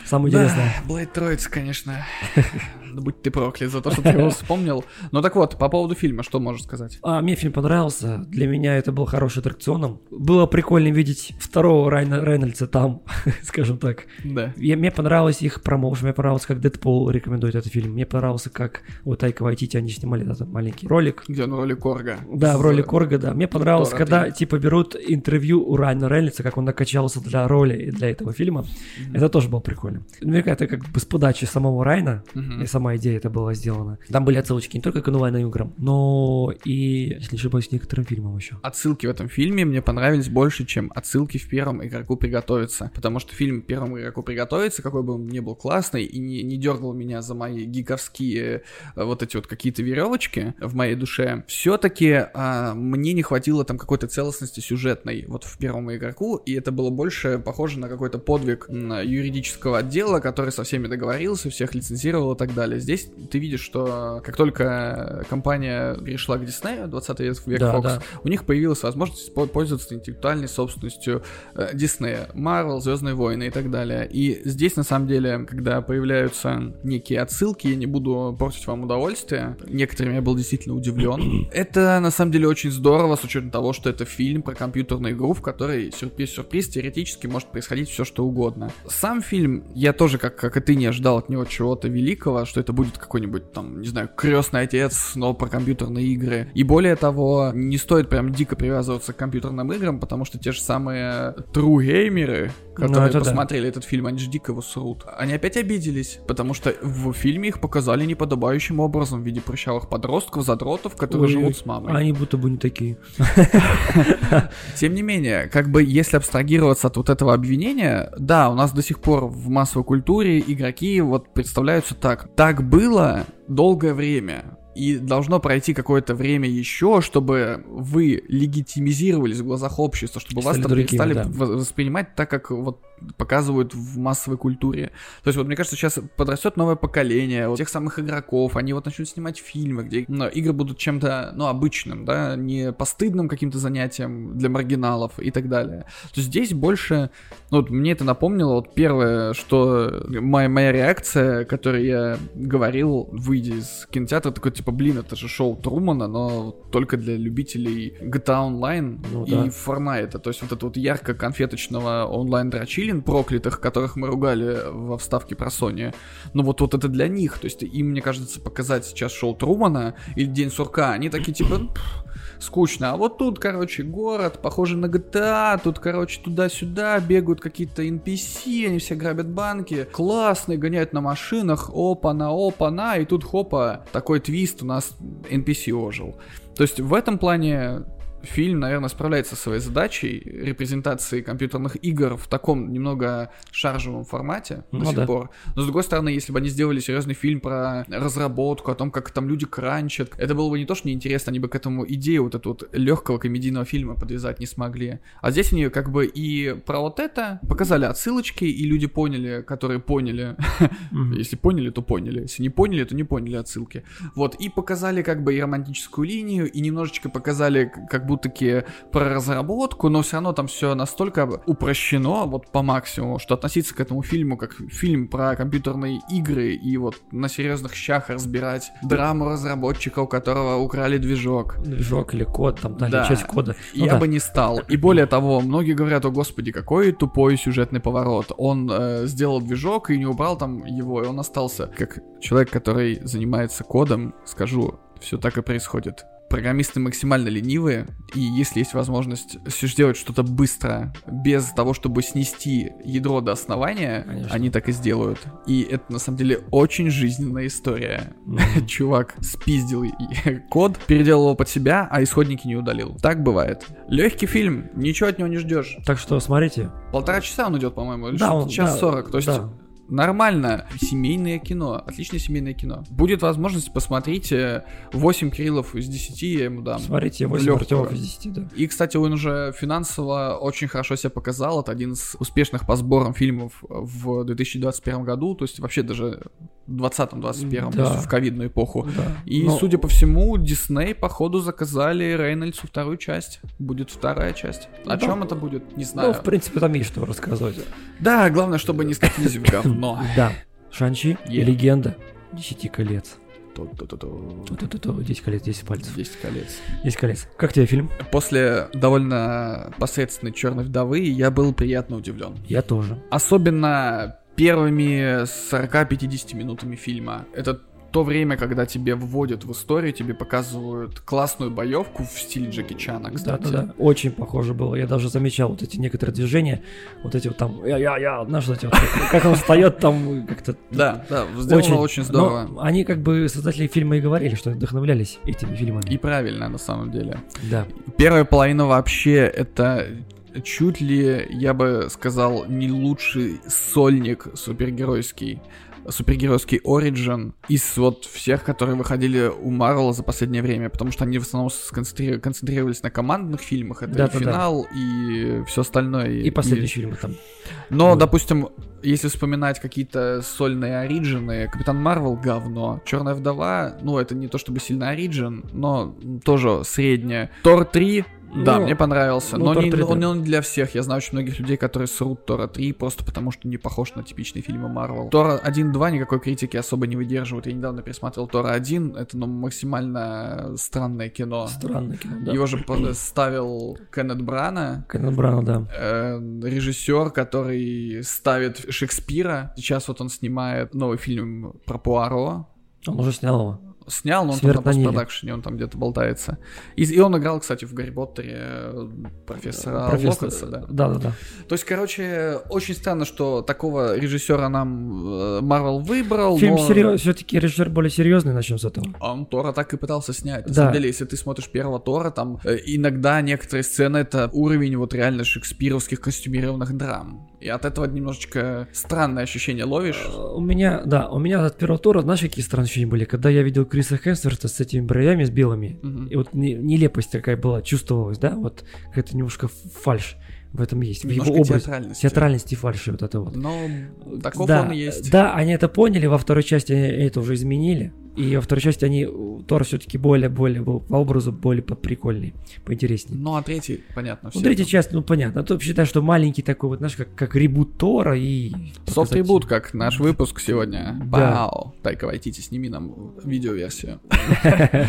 Самое интересное. Да, Блейд Троиц, конечно. Да будь ты проклят за то, что ты его вспомнил. Ну так вот, по поводу фильма, что можешь сказать? А, мне фильм понравился. Для меня это был хороший аттракционом. Было прикольно видеть второго Райна Рейнольдса там, скажем так. Да. Я, мне понравилось их промоушен, мне понравилось, как Дэдпул рекомендует этот фильм. Мне понравился, как вот Тайка Вайтити, они снимали этот маленький ролик. Где он в роли Корга. Да, в роли Корга, да. Мне понравилось, когда, три. типа, берут интервью у Райана Рейнольдса, как он накачался для роли и для этого фильма. Это тоже было прикольно. Мне кажется, это как бы с подачи самого Райна, Мгм. и сама идея это была сделана. Там были отсылочки не только к онлайн играм, но и, если не ошибаюсь, некоторым фильмам еще. Отсылки в этом фильме мне понравились больше, чем отсылки в первом игроку приготовиться. Потому что фильм первому игроку приготовиться, какой бы он ни был классный, и не, не дергал меня за мои гиковские э, вот эти вот какие-то веревочки в моей душе, все-таки мне не хватило там какой-то целостности сюжетной вот в первом игроку, и это было больше похоже на какой-то подвиг юридического отдела, который со всеми договорился, всех лицензировал и так далее. Здесь ты видишь, что как только компания перешла к Диснею, 20 век Да, Fox, да. у них появилась возможность по- пользоваться интеллектуальной собственностью э, Диснея, Марвел, Звездные войны и так далее. И здесь, на самом деле, когда появляются некие отсылки, я не буду портить вам удовольствие, некоторыми я был действительно удивлен. Это, на самом деле, очень здорово, с учетом того, что это фильм про компьютерную игру, в которой, сюрприз-сюрприз, теоретически может происходить все, что угодно. Сам фильм я тоже, как, как и ты, не ожидал от него чего-то великого, что это будет какой-нибудь там, не знаю, крестный отец, но про компьютерные игры. И более того, не стоит прям дико привязываться к компьютерным играм, потому что те же самые true геймеры, которые это да. посмотрели этот фильм, они же дико его срут. Они опять обиделись, потому что в фильме их показали неподобающим образом в виде прыщавых подростков, задротов, которые Ой, живут с мамой. Они будто бы не такие. Тем не менее, как бы если абстрагироваться от вот этого обвинения, да, у нас до сих пор в массовой культуре игроки вот представляются так. Так было долгое время. И должно пройти какое-то время еще, чтобы вы легитимизировались в глазах общества, чтобы вас Стали там другими, перестали да. воспринимать так, как вот показывают в массовой культуре. То есть вот мне кажется, сейчас подрастет новое поколение вот тех самых игроков, они вот начнут снимать фильмы, где ну, игры будут чем-то, ну, обычным, да, не постыдным каким-то занятием для маргиналов и так далее. То есть здесь больше, ну, вот мне это напомнило, вот первое, что моя, моя реакция, которую я говорил, выйдя из кинотеатра, такой, типа, блин, это же шоу Трумана, но только для любителей GTA Online Ну и да. Fortnite. То есть вот это вот ярко-конфеточного онлайн-дрочилин проклятых, которых мы ругали во вставке про Sony. Но вот, вот это для них. То есть им, мне кажется, показать сейчас шоу Трумана или День сурка, они такие типа... «Пф, Скучно. А вот тут, короче, город, похожий на GTA, тут, короче, туда-сюда бегают какие-то NPC, они все грабят банки, классные, гоняют на машинах, опа-на, опа-на, и тут, хопа, такой твист, у нас NPC ожил. То есть в этом плане фильм, наверное, справляется со своей задачей репрезентации компьютерных игр в таком немного шаржевом формате Ну до сих да. пор. Но с другой стороны, если бы они сделали серьезный фильм про разработку, о том, как там люди кранчат, это было бы не то, что неинтересно, они бы к этому идею вот эту вот легкого комедийного фильма подвязать не смогли. А здесь они как бы и про вот это показали отсылочки, и люди поняли, которые поняли, если поняли, то поняли. Если не поняли, то не поняли отсылки. Вот, и показали как бы и романтическую линию, и немножечко показали как будто-таки про разработку, но все равно там все настолько упрощено, вот по максимуму, что относиться к этому фильму как фильм про компьютерные игры и вот на серьезных щах разбирать драму разработчика, у которого украли движок. Движок или код, там, да, Да. часть кода. Ну я да. бы не стал. И более того, многие говорят, о господи, какой тупой сюжетный поворот. Он э, сделал движок и не убрал там его, и он остался. Как человек, который занимается кодом, скажу, все так и происходит. Программисты максимально ленивые, и если есть возможность сделать что-то быстро, без того, чтобы снести ядро до основания, Конечно. они так и сделают. И это на самом деле очень жизненная история. Мгм. Чувак спиздил код, переделал его под себя, а исходники не удалил. Так бывает. Легкий фильм, ничего от него не ждешь. Так что смотрите. Полтора часа он идет, по-моему, Да, он- час да, сорок. То есть да. Нормально. Семейное кино. Отличное семейное кино. Будет возможность, посмотрите 8 Кириллов из 10, я ему дам. Смотрите, 8 Лёгкого. Артемов из 10, да. И, кстати, он уже финансово очень хорошо себя показал. Это один из успешных по сборам фильмов в 2021 году. То есть вообще даже в 2020-2021, то Да. в ковидную эпоху. Да. И, Но- судя по всему, Дисней, походу, заказали Рейнольдсу вторую часть. Будет вторая часть. О Да. чем это будет, не Ну, знаю. в принципе, там есть что рассказывать. Да, главное, чтобы не скатились в говно. Да. Шанчи и легенда. Десяти колец. 10 колец, 10 пальцев. 10 колец. 10 колец. Как тебе фильм? После довольно посредственной черной вдовы я был приятно удивлен. Я тоже. Особенно первыми 40-50 минутами фильма. Это то время, когда тебе вводят в историю, тебе показывают классную боевку в стиле Джеки Чана, кстати. Да, да, да. Очень похоже было. Я даже замечал вот эти некоторые движения. Вот эти вот там, я, я, я, знаешь, эти вот, как он встает там как-то. Да, да, сделано очень, здорово. Но они как бы создатели фильма и говорили, что вдохновлялись этими фильмами. И правильно, на самом деле. Да. Первая половина вообще это чуть ли, я бы сказал, не лучший сольник супергеройский супергеройский Origin из вот всех, которые выходили у Марвела за последнее время, потому что они в основном сконцентри- концентрировались на командных фильмах, это и Да-да-да. финал и все остальное. И последние фильмы там. Но, Вот. допустим, если вспоминать какие-то сольные оригины, Капитан Марвел говно, Черная вдова, ну это не то чтобы сильно оригин, но тоже среднее. Тор 3 Да, Ну, мне понравился. ну, но Тор не, 3, он, он не для всех. Я знаю очень многих людей, которые срут Тора 3 просто потому, что не похож на типичные фильмы Марвел. Тора 1-2 никакой критики особо не выдерживают. Я недавно пересмотрел Тора 1. Это ну, максимально странное кино. Странное кино, да. Его же ставил Кеннет Брана, Кеннет Брана, да. э, режиссер, который ставит Шекспира. Сейчас вот он снимает новый фильм про Пуаро. Он уже снял его. Снял, но он «Смерть там на на Ниле». постпродакшене, он там где-то болтается. И, и он играл, кстати, в Гарри Поттере э, профессора Профессор- Локонса, да. Да, да, да. То есть, короче, очень странно, что такого режиссера нам Марвел выбрал, Фильм но... серьез, все-таки режиссер более серьезный, начнем с этого. Он Тора так и пытался снять. На Да. самом деле, если ты смотришь первого Тора, там э, иногда некоторые сцены это уровень вот реально шекспировских костюмированных драм. И от этого немножечко странное ощущение ловишь. Э, У меня, да, у меня от первого тура, знаешь, какие странные ощущения были? Когда я видел Криса Хемсворта с этими бровями, с белыми, Мгм. и вот не- нелепость такая была, чувствовалась, да, вот какая-то немножко фальш в этом есть, в его Немножко образе. театральности. Театральности фальши вот это вот. Но таков да, он и есть. Да, они это поняли, во второй части они это уже изменили. И во второй части они, Тор все-таки более-более был по образу более поприкольней, поинтереснее. Ну, а третий, понятно, все. Ну, третья часть, ну, понятно. А то считай, что маленький такой вот, знаешь, как, как ребут Тора и... Софт показать- ребут, как наш выпуск сегодня. Да. Вау. Тайка Вайтити, сними нам видеоверсию.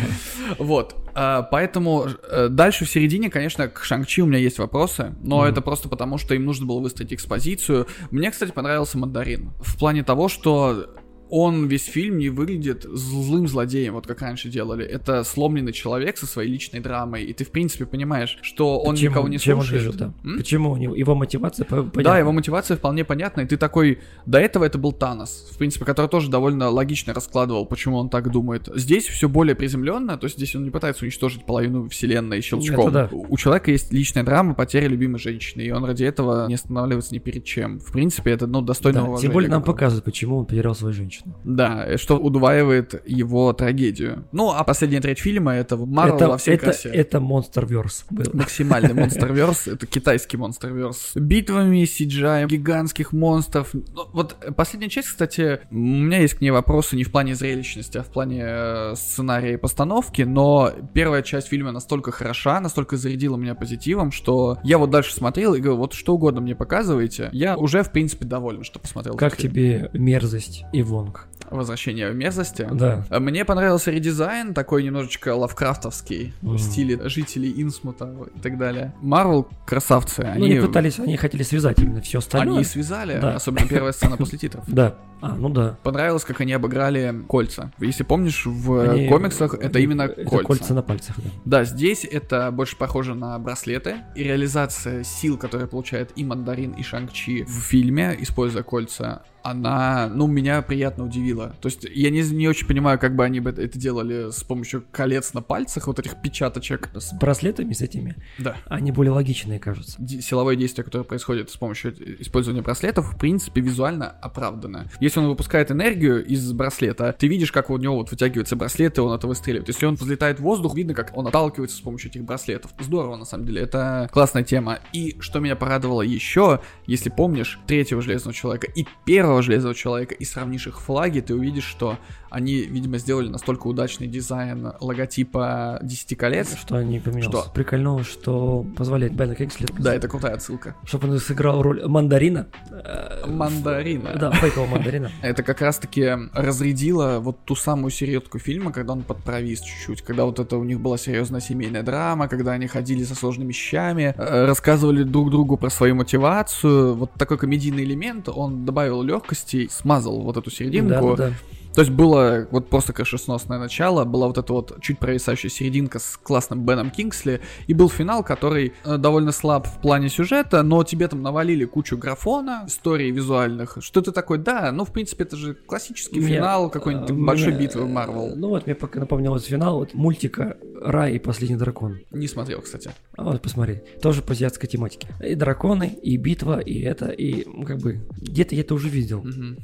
Вот. а, Поэтому э, дальше в середине, конечно, к Шанг-Чи у меня есть вопросы, но это просто потому, что им нужно было выстроить экспозицию. Мне, кстати, понравился Мандарин. В плане того, что он весь фильм не выглядит злым злодеем, вот как раньше делали. Это сломленный человек со своей личной драмой, и ты, в принципе, понимаешь, что он Почему- никого не чем он слушает. движет, да. М? Почему его мотивация по- понятна. Да, его мотивация вполне понятна, и ты такой, до этого это был Танос, в принципе, который тоже довольно логично раскладывал, почему он так думает. Здесь все более приземленно, то есть здесь он не пытается уничтожить половину вселенной щелчком. Это да. У человека есть личная драма, потеря любимой женщины, и он ради этого не останавливается ни перед чем. В принципе, это, ну, достойно Да, уважения. тем более нам показывают, почему он потерял свою женщину. Да, э, что удваивает его трагедию. Ну, а последняя треть фильма — это Марвел это, во всей это, красе. это Monsterverse был. Максимальный монстрверс, это китайский монстрверс. Битвами, CGI, гигантских монстров. Ну, Вот последняя часть, кстати, у меня есть к ней вопросы не в плане зрелищности, а в плане э, сценария и постановки, но первая часть фильма настолько хороша, настолько зарядила меня позитивом, что я вот дальше смотрел и говорю, вот что угодно мне показываете, я уже, в принципе, доволен, что посмотрел. Как тебе мерзость и Вонг? Возвращение в мерзости. Да. Мне понравился редизайн, такой немножечко лавкрафтовский, в Мгм. стиле жителей Инсмута и так далее. Марвел красавцы, Ну, они, они пытались, они хотели связать именно все остальное. они связали, Да. особенно первая сцена после титров. Да. А, ну да. Понравилось, как они обыграли кольца. Если помнишь, в Они- комиксах это именно это кольца. кольца на пальцах, да. Да, здесь это больше похоже на браслеты. И реализация сил, которые получает и Мандарин, и Шанг-Чи в фильме, используя кольца, она, ну, меня приятно удивила. То есть я не, не очень понимаю, как бы они бы это делали с помощью колец на пальцах, вот этих печаточек. С браслетами, с этими, Да. они более логичные, кажутся. Ди- Силовое действие, которое происходит с помощью использования браслетов, в принципе, визуально оправдано. Если он выпускает энергию из браслета, ты видишь, как у него вот вытягиваются браслеты, и он это выстреливает. Если он взлетает в воздух, видно, как он отталкивается с помощью этих браслетов. Здорово, на самом деле, это классная тема. И что меня порадовало еще, если помнишь, третьего Железного Человека и первого Железного Человека, и сравнишь их флаги, ты увидишь, что они, видимо, сделали настолько удачный дизайн логотипа Десяти колец. Что они поменялся. Что? Прикольнуло, что позволяет Бен Кексли, Да, это крутая отсылка. чтобы он сыграл роль мандарина. Э, Мандарина. Да, фейкового мандарина. Это как раз-таки разрядило вот ту самую середку фильма, когда он подпровис чуть-чуть, когда вот это у них была серьезная семейная драма, когда они ходили со сложными вещами, э, рассказывали друг другу про свою мотивацию. Вот такой комедийный элемент, он добавил легкости, смазал вот эту серединку. Да, да. То есть было вот просто крышесносное начало, была вот эта вот чуть провисающая серединка с классным Беном Кингсли, и был финал, который э, довольно слаб в плане сюжета, но тебе там навалили кучу графона, историй визуальных, что ты такой, да, ну в принципе это же классический Мне, финал какой-нибудь э, большой мне, битвы э, Марвел. Ну вот, мне пока напомнилось финал вот мультика «Рай и последний дракон». Не смотрел, кстати. А вот посмотри, тоже по азиатской тематике. И драконы, и битва, и это, и ну, как бы где-то я это уже видел. Мгм.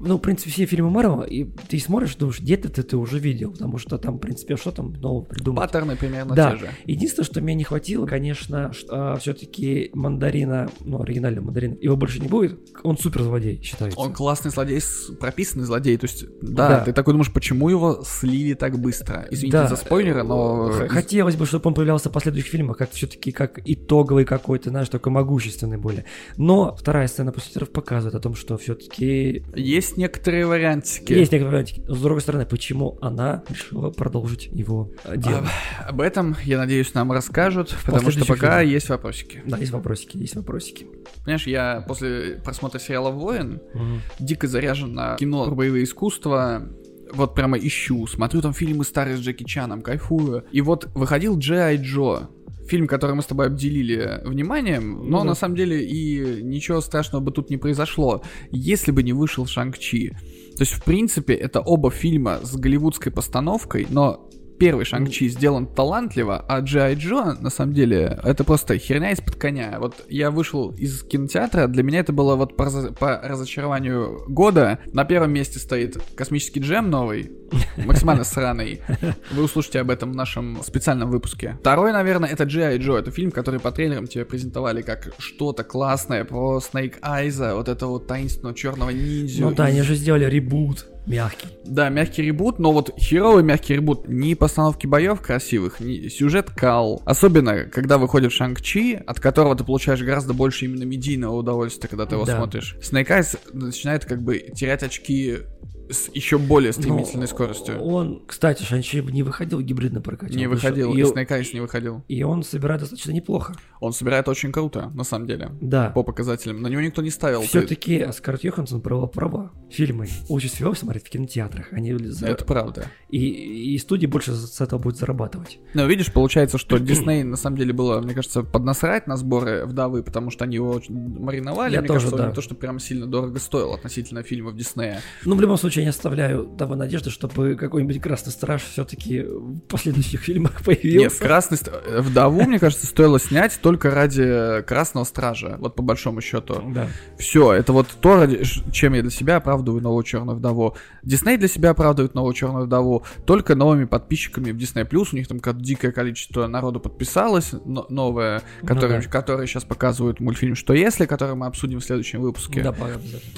Ну, в принципе, все фильмы Марвел, и ты смотришь, думаешь, где-то ты, ты уже видел, потому что там, в принципе, что там нового придумать. Паттерны примерно Да. те же. Единственное, что мне не хватило, конечно, все-таки мандарина, ну, оригинального мандарина, его больше не будет. Он супер злодей считается. Он классный злодей, прописанный злодей. То есть, да, Да. ты такой думаешь, почему его слили так быстро? Извините Да. за спойлеры, но... Х- Хотелось бы, чтобы он появлялся в последующих фильмах, как все-таки как итоговый какой-то, знаешь, такой могущественный более. Но вторая сцена после показывает о том, что все-таки Есть некоторые вариантики. есть некоторые вариантики. С другой стороны, почему она решила продолжить его э, дело? А, Об этом, я надеюсь, нам расскажут, потому что пока фильмах. есть вопросики. Да, есть вопросики, есть вопросики. Понимаешь, я после просмотра сериала «Воин» Мгм. дико заряжен на кино боевые искусства. Вот прямо ищу, смотрю там фильмы старые с Джеки Чаном, кайфую. И вот выходил Джей Джо. Фильм, который мы с тобой обделили вниманием, но да. на самом деле и ничего страшного бы тут не произошло, если бы не вышел Шанг-Чи. То есть, в принципе, это оба фильма с голливудской постановкой, но первый Шанг-Чи сделан талантливо, а Джей Джо, на самом деле, это просто херня из-под коня. Вот я вышел из кинотеатра, для меня это было вот по, по разочарованию года. На первом месте стоит космический джем новый, максимально сраный. Вы услышите об этом в нашем специальном выпуске. Второй, наверное, это Джей Джо. Это фильм, который по трейлерам тебе презентовали как что-то классное про Снейк Айза, вот этого вот таинственного черного ниндзю. Ну да, они же сделали ребут мягкий. Да, мягкий ребут, но вот херовый мягкий ребут. Ни постановки боев красивых, ни сюжет кал. Особенно, когда выходит Шанг-Чи, от которого ты получаешь гораздо больше именно медийного удовольствия, когда ты его Да. смотришь. Айз начинает как бы терять очки с еще более стремительной Ну, скоростью. Он, кстати, Шанчи не выходил в гибридном прокате. Не выходил, И, Айз не выходил. и он собирает достаточно неплохо. Он собирает очень круто, на самом деле. Да. По показателям. На него никто не ставил. Все-таки Скарлетт Йоханссон брала права. Фильмы лучше всего смотреть в кинотеатрах. Они за- Это правда. и, и студии больше с этого будут зарабатывать. Ну, видишь, получается, что Дисней на самом деле было, мне кажется, поднасрать на сборы вдовы, потому что они его очень мариновали. Я мне тоже, кажется, да. не то, что прям сильно дорого стоил относительно фильмов Диснея. Ну, в любом случае, я оставляю того надежды, чтобы какой-нибудь Красный Страж все-таки в последующих фильмах Нет, появился. красный ст- э, вдову, мне кажется, стоило снять только ради Красного Стража, вот по большому счету. Да. Все, это вот то, ради, чем я для себя оправдываю новую Черную Вдову. Дисней для себя оправдывает новую Черную Вдову только новыми подписчиками в Disney+. У них там как дикое количество народу подписалось, но- новое, которые, Ну да. которые сейчас показывают мультфильм «Что если?», который мы обсудим в следующем выпуске. Да.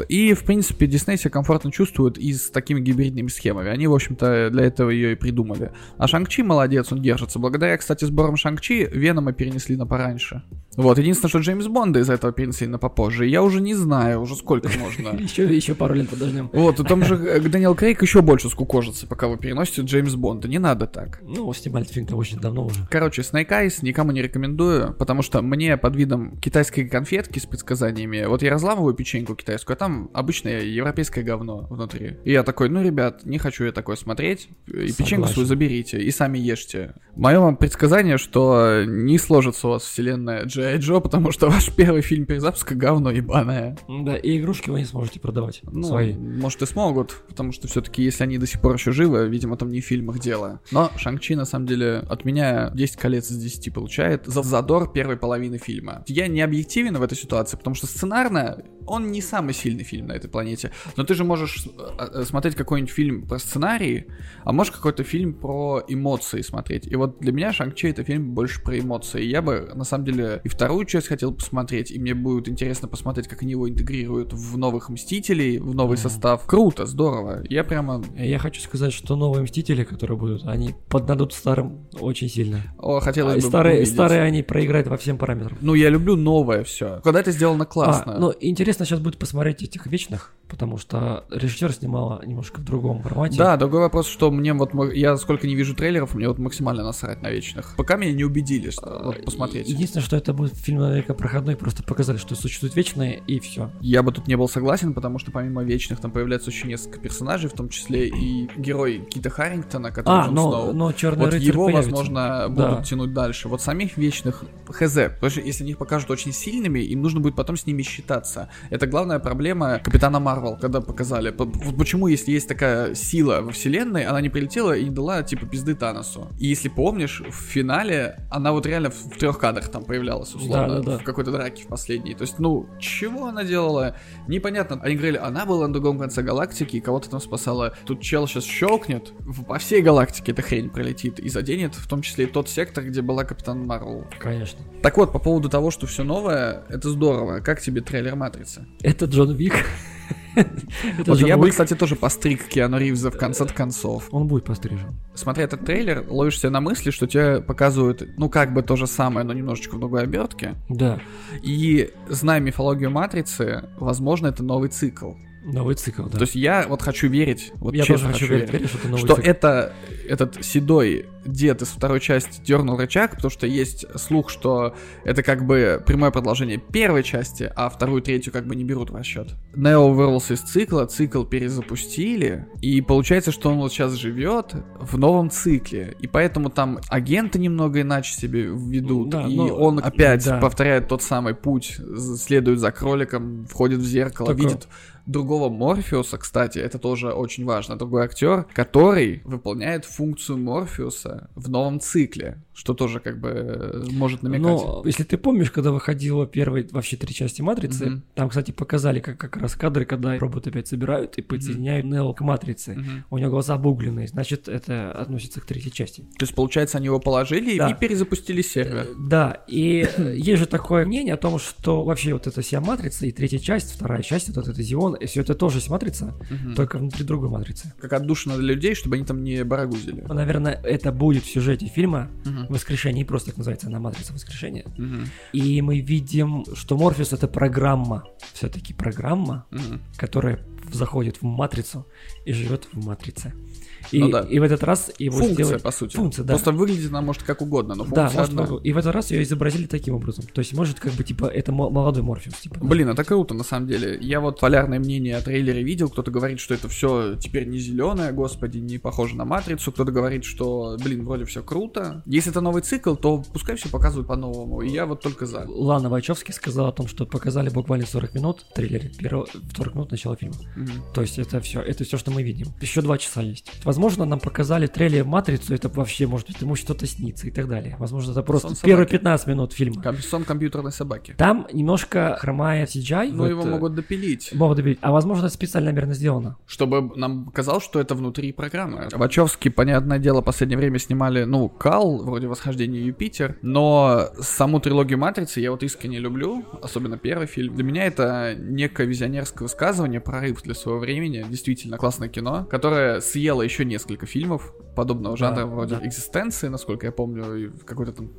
И, в принципе, Дисней себя комфортно чувствует и с такими гибридными схемами. Они, в общем-то, для этого ее и придумали. А Шанг-Чи молодец, он держится. Благодаря, кстати, сборам Шанг-Чи Венома перенесли на пораньше. Вот, единственное, что Джеймс Бонда из-за этого перенесли на попозже. Я уже не знаю, уже сколько можно. Еще, еще пару лет подождем. Вот, и там же э, Дэниел Крейг еще больше скукожится, пока вы переносите Джеймс Бонда. Не надо так. Ну, снимали фильм-то очень давно уже. Короче, Snake Eyes никому не рекомендую, потому что мне под видом китайской конфетки с предсказаниями, вот я разламываю печеньку китайскую, а там обычное европейское говно внутри. И я такой, ну, ребят, не хочу я такое смотреть, и печеньку Согласен. свою заберите, и сами ешьте. Мое вам предсказание, что не сложится у вас вселенная Джей Джо, потому что ваш первый фильм перезапуска говно ебаное. Да, и игрушки вы не сможете продавать. Ну, свои. может и смогут, потому что все-таки, если они до сих пор еще живы, видимо, там не в фильмах дело. Но Шанг-Чи, на самом деле, от меня 10 колец из 10 получает за задор первой половины фильма. Я не объективен в этой ситуации, потому что сценарно он не самый сильный фильм на этой планете. Но ты же можешь э, э, смотреть какой-нибудь фильм про сценарий, а можешь какой-то фильм про эмоции смотреть. И вот для меня Шанг-Чи это фильм больше про эмоции. Я бы, на самом деле, и вторую часть хотел посмотреть, и мне будет интересно посмотреть, как они его интегрируют в новых Мстителей, в новый Мгм. состав. Круто, здорово. Я прямо... Я хочу сказать, что новые Мстители, которые будут, они поддадут старым очень сильно. О, А хотелось и бы старые, увидеть. старые они проиграют во всем параметрам. Ну, я люблю новое все. Когда это сделано классно. А, ну, интересно сейчас будет посмотреть этих вечных, потому что режиссер снимала немножко в другом формате. Да, другой вопрос, что мне вот я сколько не вижу трейлеров, мне вот максимально насрать на вечных. Пока меня не убедили, что- вот посмотреть. Единственное, что это будет фильм наверняка проходной, просто показали, что существуют вечные, и все. Я бы тут не был согласен, потому что помимо вечных там появляется еще несколько персонажей, в том числе и герой Кита Харрингтона, который А, Джон но, Сноу. но Черный Вот его, появится. возможно, Да. будут тянуть дальше. Вот самих вечных хз. Потому что если они их покажут очень сильными, им нужно будет потом с ними считаться. Это главная проблема Капитана Марвел, когда показали. Почему, если есть такая сила во вселенной, она не прилетела и не дала, типа, пизды Таносу. И если помнишь, в финале она вот реально в, в трех кадрах там появлялась, условно, Да-да-да. в какой-то драке в последней. То есть, ну, чего она делала? Непонятно. Они говорили, она была на другом конце галактики и кого-то там спасала. Тут чел сейчас щелкнет, по всей галактике эта хрень пролетит и заденет, в том числе и тот сектор, где была Капитан Марвел. Конечно. Так вот, по поводу того, что все новое, это здорово. Как тебе трейлер Матрицы? Это Джон Вик. Это Вот я бы, кстати, тоже постриг Киану Ривза в конце концов. Он будет пострижен. Смотря этот трейлер, ловишься на мысли, что тебе показывают, ну, как бы то же самое, но немножечко в другой обертке. Да. И, зная мифологию Матрицы, возможно, это новый цикл. Новый цикл, да. То есть я вот хочу верить, вот Я честно тоже хочу верить, верить, что это что цикл. это этот седой дед из второй части дернул рычаг, потому что есть слух, что это как бы прямое продолжение первой части, а вторую, третью как бы не берут в расчет. Нео вырвался из цикла, цикл перезапустили, и получается, что он вот сейчас живет в новом цикле, и поэтому там агенты немного иначе себе ведут, Да, и но- он опять да. повторяет тот самый путь, следует за кроликом, входит в зеркало, Только- видит другого Морфеуса, кстати, это тоже очень важно, другой актер, который выполняет функцию Морфеуса в новом цикле, что тоже как бы э, может намекать. Но если ты помнишь, когда выходила первые вообще три части Матрицы, Мгм. там, кстати, показали как, как раз кадры, когда роботы опять собирают и подсоединяют Нео к Матрице. Мгм. У него глаза обугленные, значит, это относится к третьей части. То есть, получается, они его положили Да. и перезапустили сервер. Э, Да, и есть же такое мнение о том, что вообще вот эта вся матрица и третья часть, вторая часть, вот это Зион, и все это тоже есть матрица, Мгм. только внутри другой матрицы. Как отдушина для людей, чтобы они там не барагузили. Наверное, это будет в сюжете фильма Мгм. «Воскрешение», просто так называется она «Матрица воскрешения». Мгм. И мы видим, что Морфеус — это программа, все-таки программа, Мгм. которая заходит в матрицу и живет в матрице. И, Ну да. и в этот раз его Функция, сделали- по сути. Функция, да. Просто выглядит она может как угодно, но Да, функция может, одна. могу. и в этот раз ее изобразили таким образом. То есть, может, как бы, типа, это мо- молодой Морфеус, типа. Блин, это круто, на самом деле. Я вот полярное мнение о трейлере видел. Кто-то говорит, что это все теперь не зеленое, господи, не похоже на матрицу. Кто-то говорит, что, блин, вроде все круто. Если это новый цикл, то пускай все показывают по-новому. И я вот только за. Лана Вачовски сказала о том, что показали буквально 40 минут в трейлере, первого, 40 минут начала фильма. Мгм. То есть это все, это все, что мы видим. Еще два часа есть. Возможно, нам показали трейлер Матрицу, это вообще, может быть, ему что-то снится и так далее. Возможно, это просто Сон первые собаки. 15 минут фильма. Ком- Сон компьютерной собаки. Там немножко хромает CGI. Но вот, его э, могут допилить. могут добить. А возможно, это специально, наверное, сделано. Чтобы нам казалось, что это внутри программы. Вачовски, понятное дело, в последнее время снимали, ну, Кал, вроде Восхождение Юпитер, но саму трилогию Матрицы я вот искренне люблю, особенно первый фильм. Для меня это некое визионерское высказывание, прорыв для своего времени, действительно классное кино, которое съело еще несколько фильмов подобного Да, жанра, вроде да. «Экзистенции», насколько я помню, какой-то там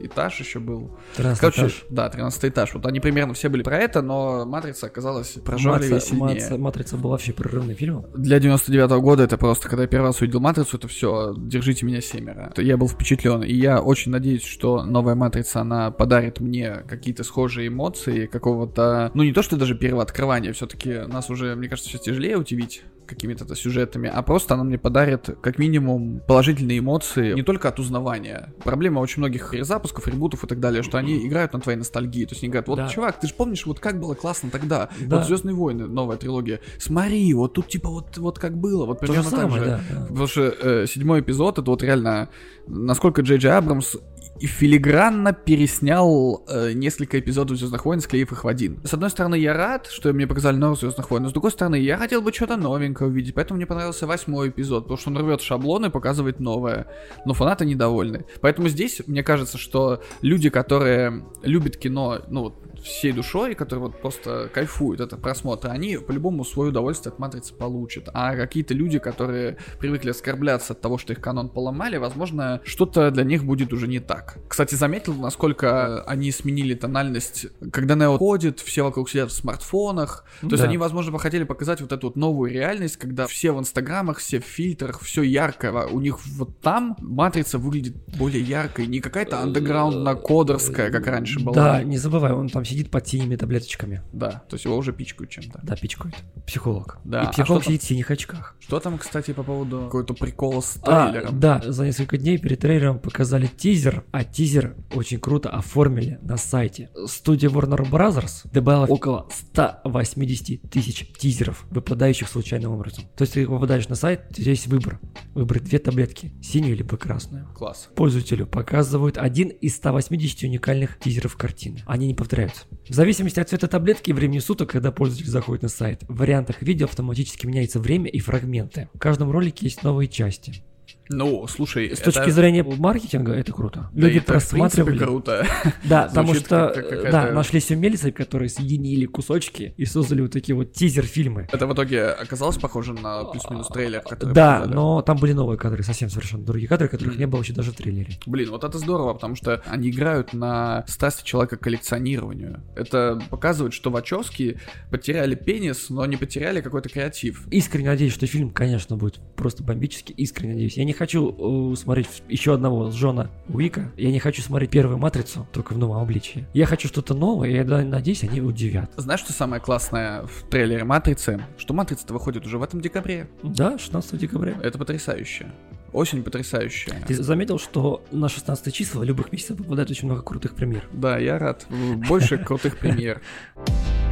этаж еще был. 13 Короче, этаж. да, 13 этаж. Вот они примерно все были про это, но Матрица оказалась прожорливее сильнее. Матрица- Матрица была вообще прорывным фильмом. Для 99 года это просто, когда я первый раз увидел Матрицу, это все, держите меня семеро. Я был впечатлен, и я очень надеюсь, что новая Матрица, она подарит мне какие-то схожие эмоции, какого-то, ну не то, что даже первого открывания, все-таки нас уже, мне кажется, сейчас тяжелее удивить какими-то сюжетами, а просто она мне подарит как минимум положительные эмоции, не только от узнавания. Проблема очень многих перезапусков, ребутов и так далее, что они играют на твоей ностальгии. То есть они говорят, вот, Да. чувак, ты же помнишь, вот как было классно тогда? Да. Вот Звездные войны, новая трилогия. Смотри, вот тут типа вот, вот как было, вот То же примерно так самое, же. да. да. Потому что э, седьмой эпизод, это вот реально, насколько Джей Джей Абрамс и филигранно переснял э, несколько эпизодов Звездных войн, склеив их в один. С одной стороны, я рад, что мне показали новых Звездных войн, но с другой стороны, я хотел бы что-то новенькое увидеть, поэтому мне понравился восьмой эпизод, потому что он рвет шаблоны и показывает новое. Но фанаты недовольны. Поэтому здесь, мне кажется, что люди, которые любят кино, ну вот, всей душой, которые вот просто кайфуют от просмотра, они по-любому свое удовольствие от матрицы получат. А какие-то люди, которые привыкли оскорбляться от того, что их канон поломали, возможно, что-то для них будет уже не так. Кстати, заметил, насколько они сменили тональность, когда Нео ходит, все вокруг сидят в смартфонах. То есть Да. они, возможно, бы хотели показать вот эту вот новую реальность, когда все в инстаграмах, все в фильтрах, все ярко. У них вот там матрица выглядит более яркой, не какая-то андеграундно-кодерская, как раньше была. Да, не забывай, он там сидит под синими таблеточками. Да, то есть его уже пичкают чем-то. Да, пичкает. Психолог. Да, а И психолог что сидит в синих очках. Что там, кстати, по поводу какого-то прикола с А, трейлером? да, за несколько дней перед трейлером показали тизер, а тизер очень круто оформили на сайте. Студия Warner Brothers добавила около 180 тысяч тизеров, выпадающих случайным образом. То есть ты попадаешь на сайт, есть выбор. Выбрать две таблетки, синюю либо красную. Класс. Пользователю показывают один из 180 уникальных тизеров картины. Они не повторяются. В зависимости от цвета таблетки и времени суток, когда пользователь заходит на сайт, в вариантах видео автоматически меняется время и фрагменты. В каждом ролике есть новые части. Ну, слушай, С это- точки зрения маркетинга это круто. Да Люди это, в принципе, просматривали. круто. Да, потому что э, да, нашлись умельцы, которые соединили кусочки и создали вот такие вот тизер-фильмы. Это в итоге оказалось похоже на плюс-минус трейлер, который Да, показали? но там были новые кадры, совсем совершенно другие кадры, которых Мгм. не было еще даже в трейлере. Блин, вот это здорово, потому что они играют на страсти человека к коллекционированию. Это показывает, что Вачовски потеряли пенис, но не потеряли какой-то креатив. Искренне надеюсь, что фильм, конечно, будет просто бомбический. Искренне надеюсь. Я не хочу смотреть еще одного Джона Уика. Я не хочу смотреть первую матрицу, только в новом обличии. Я хочу что-то новое, и я надеюсь, они удивят. Знаешь, что самое классное в трейлере Матрицы? Что Матрица-то выходит уже в этом декабре. Да, 16 декабря. Это потрясающе. Осень потрясающая. Ты заметил, что на 16 числа любых месяцев попадает очень много крутых премьер? Да, я рад. Больше крутых премьер.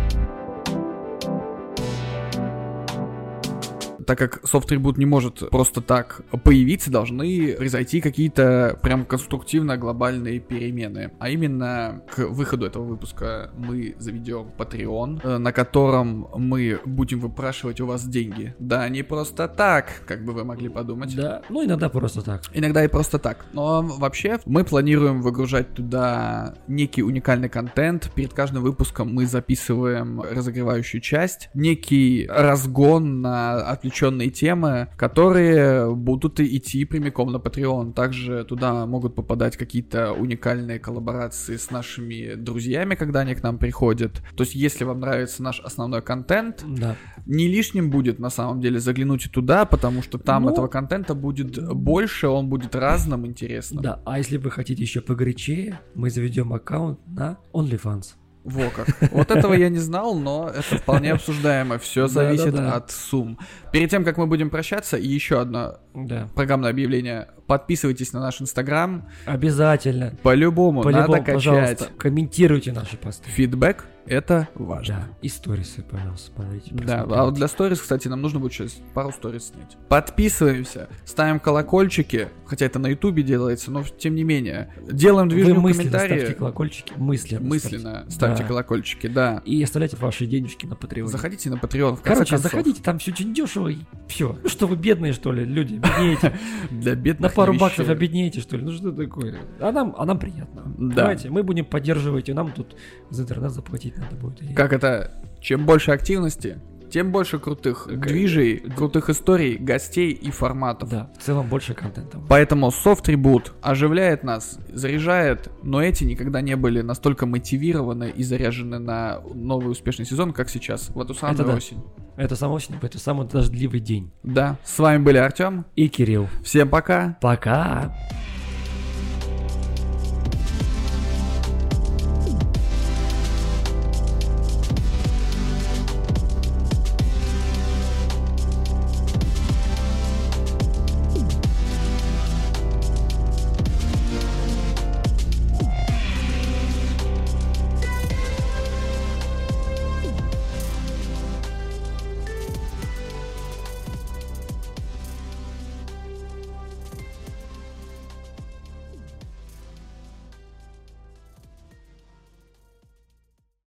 так как Reboot не может просто так появиться, должны произойти какие-то прям конструктивно глобальные перемены. А именно к выходу этого выпуска мы заведем Patreon, э, на котором мы будем выпрашивать у вас деньги. Да, не просто так, как бы вы могли подумать. Да, ну иногда просто так. Иногда и просто так. Но вообще мы планируем выгружать туда некий уникальный контент. Перед каждым выпуском мы записываем разогревающую часть, некий разгон на отвлеченные темы, которые будут идти прямиком на Patreon. Также туда могут попадать какие-то уникальные коллаборации с нашими друзьями, когда они к нам приходят. То есть, если вам нравится наш основной контент, Да. не лишним будет на самом деле заглянуть и туда, потому что там Ну, этого контента будет больше, он будет разным интересным. Да, а если вы хотите еще погорячее, мы заведем аккаунт на OnlyFans. Во как. Вот этого я не знал, но это вполне обсуждаемо. Все зависит Да-да-да. от сумм. Перед тем, как мы будем прощаться, еще одно Да. программное объявление. Подписывайтесь на наш инстаграм. Обязательно. По-любому, По-любому, надо качать. пожалуйста, комментируйте наши посты. Фидбэк — это важно. Да. И сторисы, пожалуйста, смотрите. Да, а вот для сторис, кстати, нам нужно будет сейчас пару сторис снять. Подписываемся, ставим колокольчики, хотя это на ютубе делается, но тем не менее. Делаем Вы движню в мысленно комментарии. ставьте колокольчики. Мысленно. Мысленно ставьте Да. колокольчики, да. И оставляйте ваши денежки на Patreon. Заходите на Patreon, в Короче, концов. заходите, там все очень дешево и все. Ну что вы бедные, что ли, люди, беднеете. Для На бедных пару не баксов обеднеете, что ли? Ну что такое? А нам, а нам приятно. Да. Давайте, мы будем поддерживать, и нам тут за интернет заплатить надо будет. И- Как это? Чем больше активности, тем больше крутых Г- движей, крутых историй, гостей и форматов. Да, в целом больше контента. Поэтому Reboot оживляет нас, заряжает, но эти никогда не были настолько мотивированы и заряжены на новый успешный сезон, как сейчас, в эту самую Это да. осень. Это самый осень, это самый дождливый день. Да, с вами были Артем. И Кирилл. Всем пока. Пока!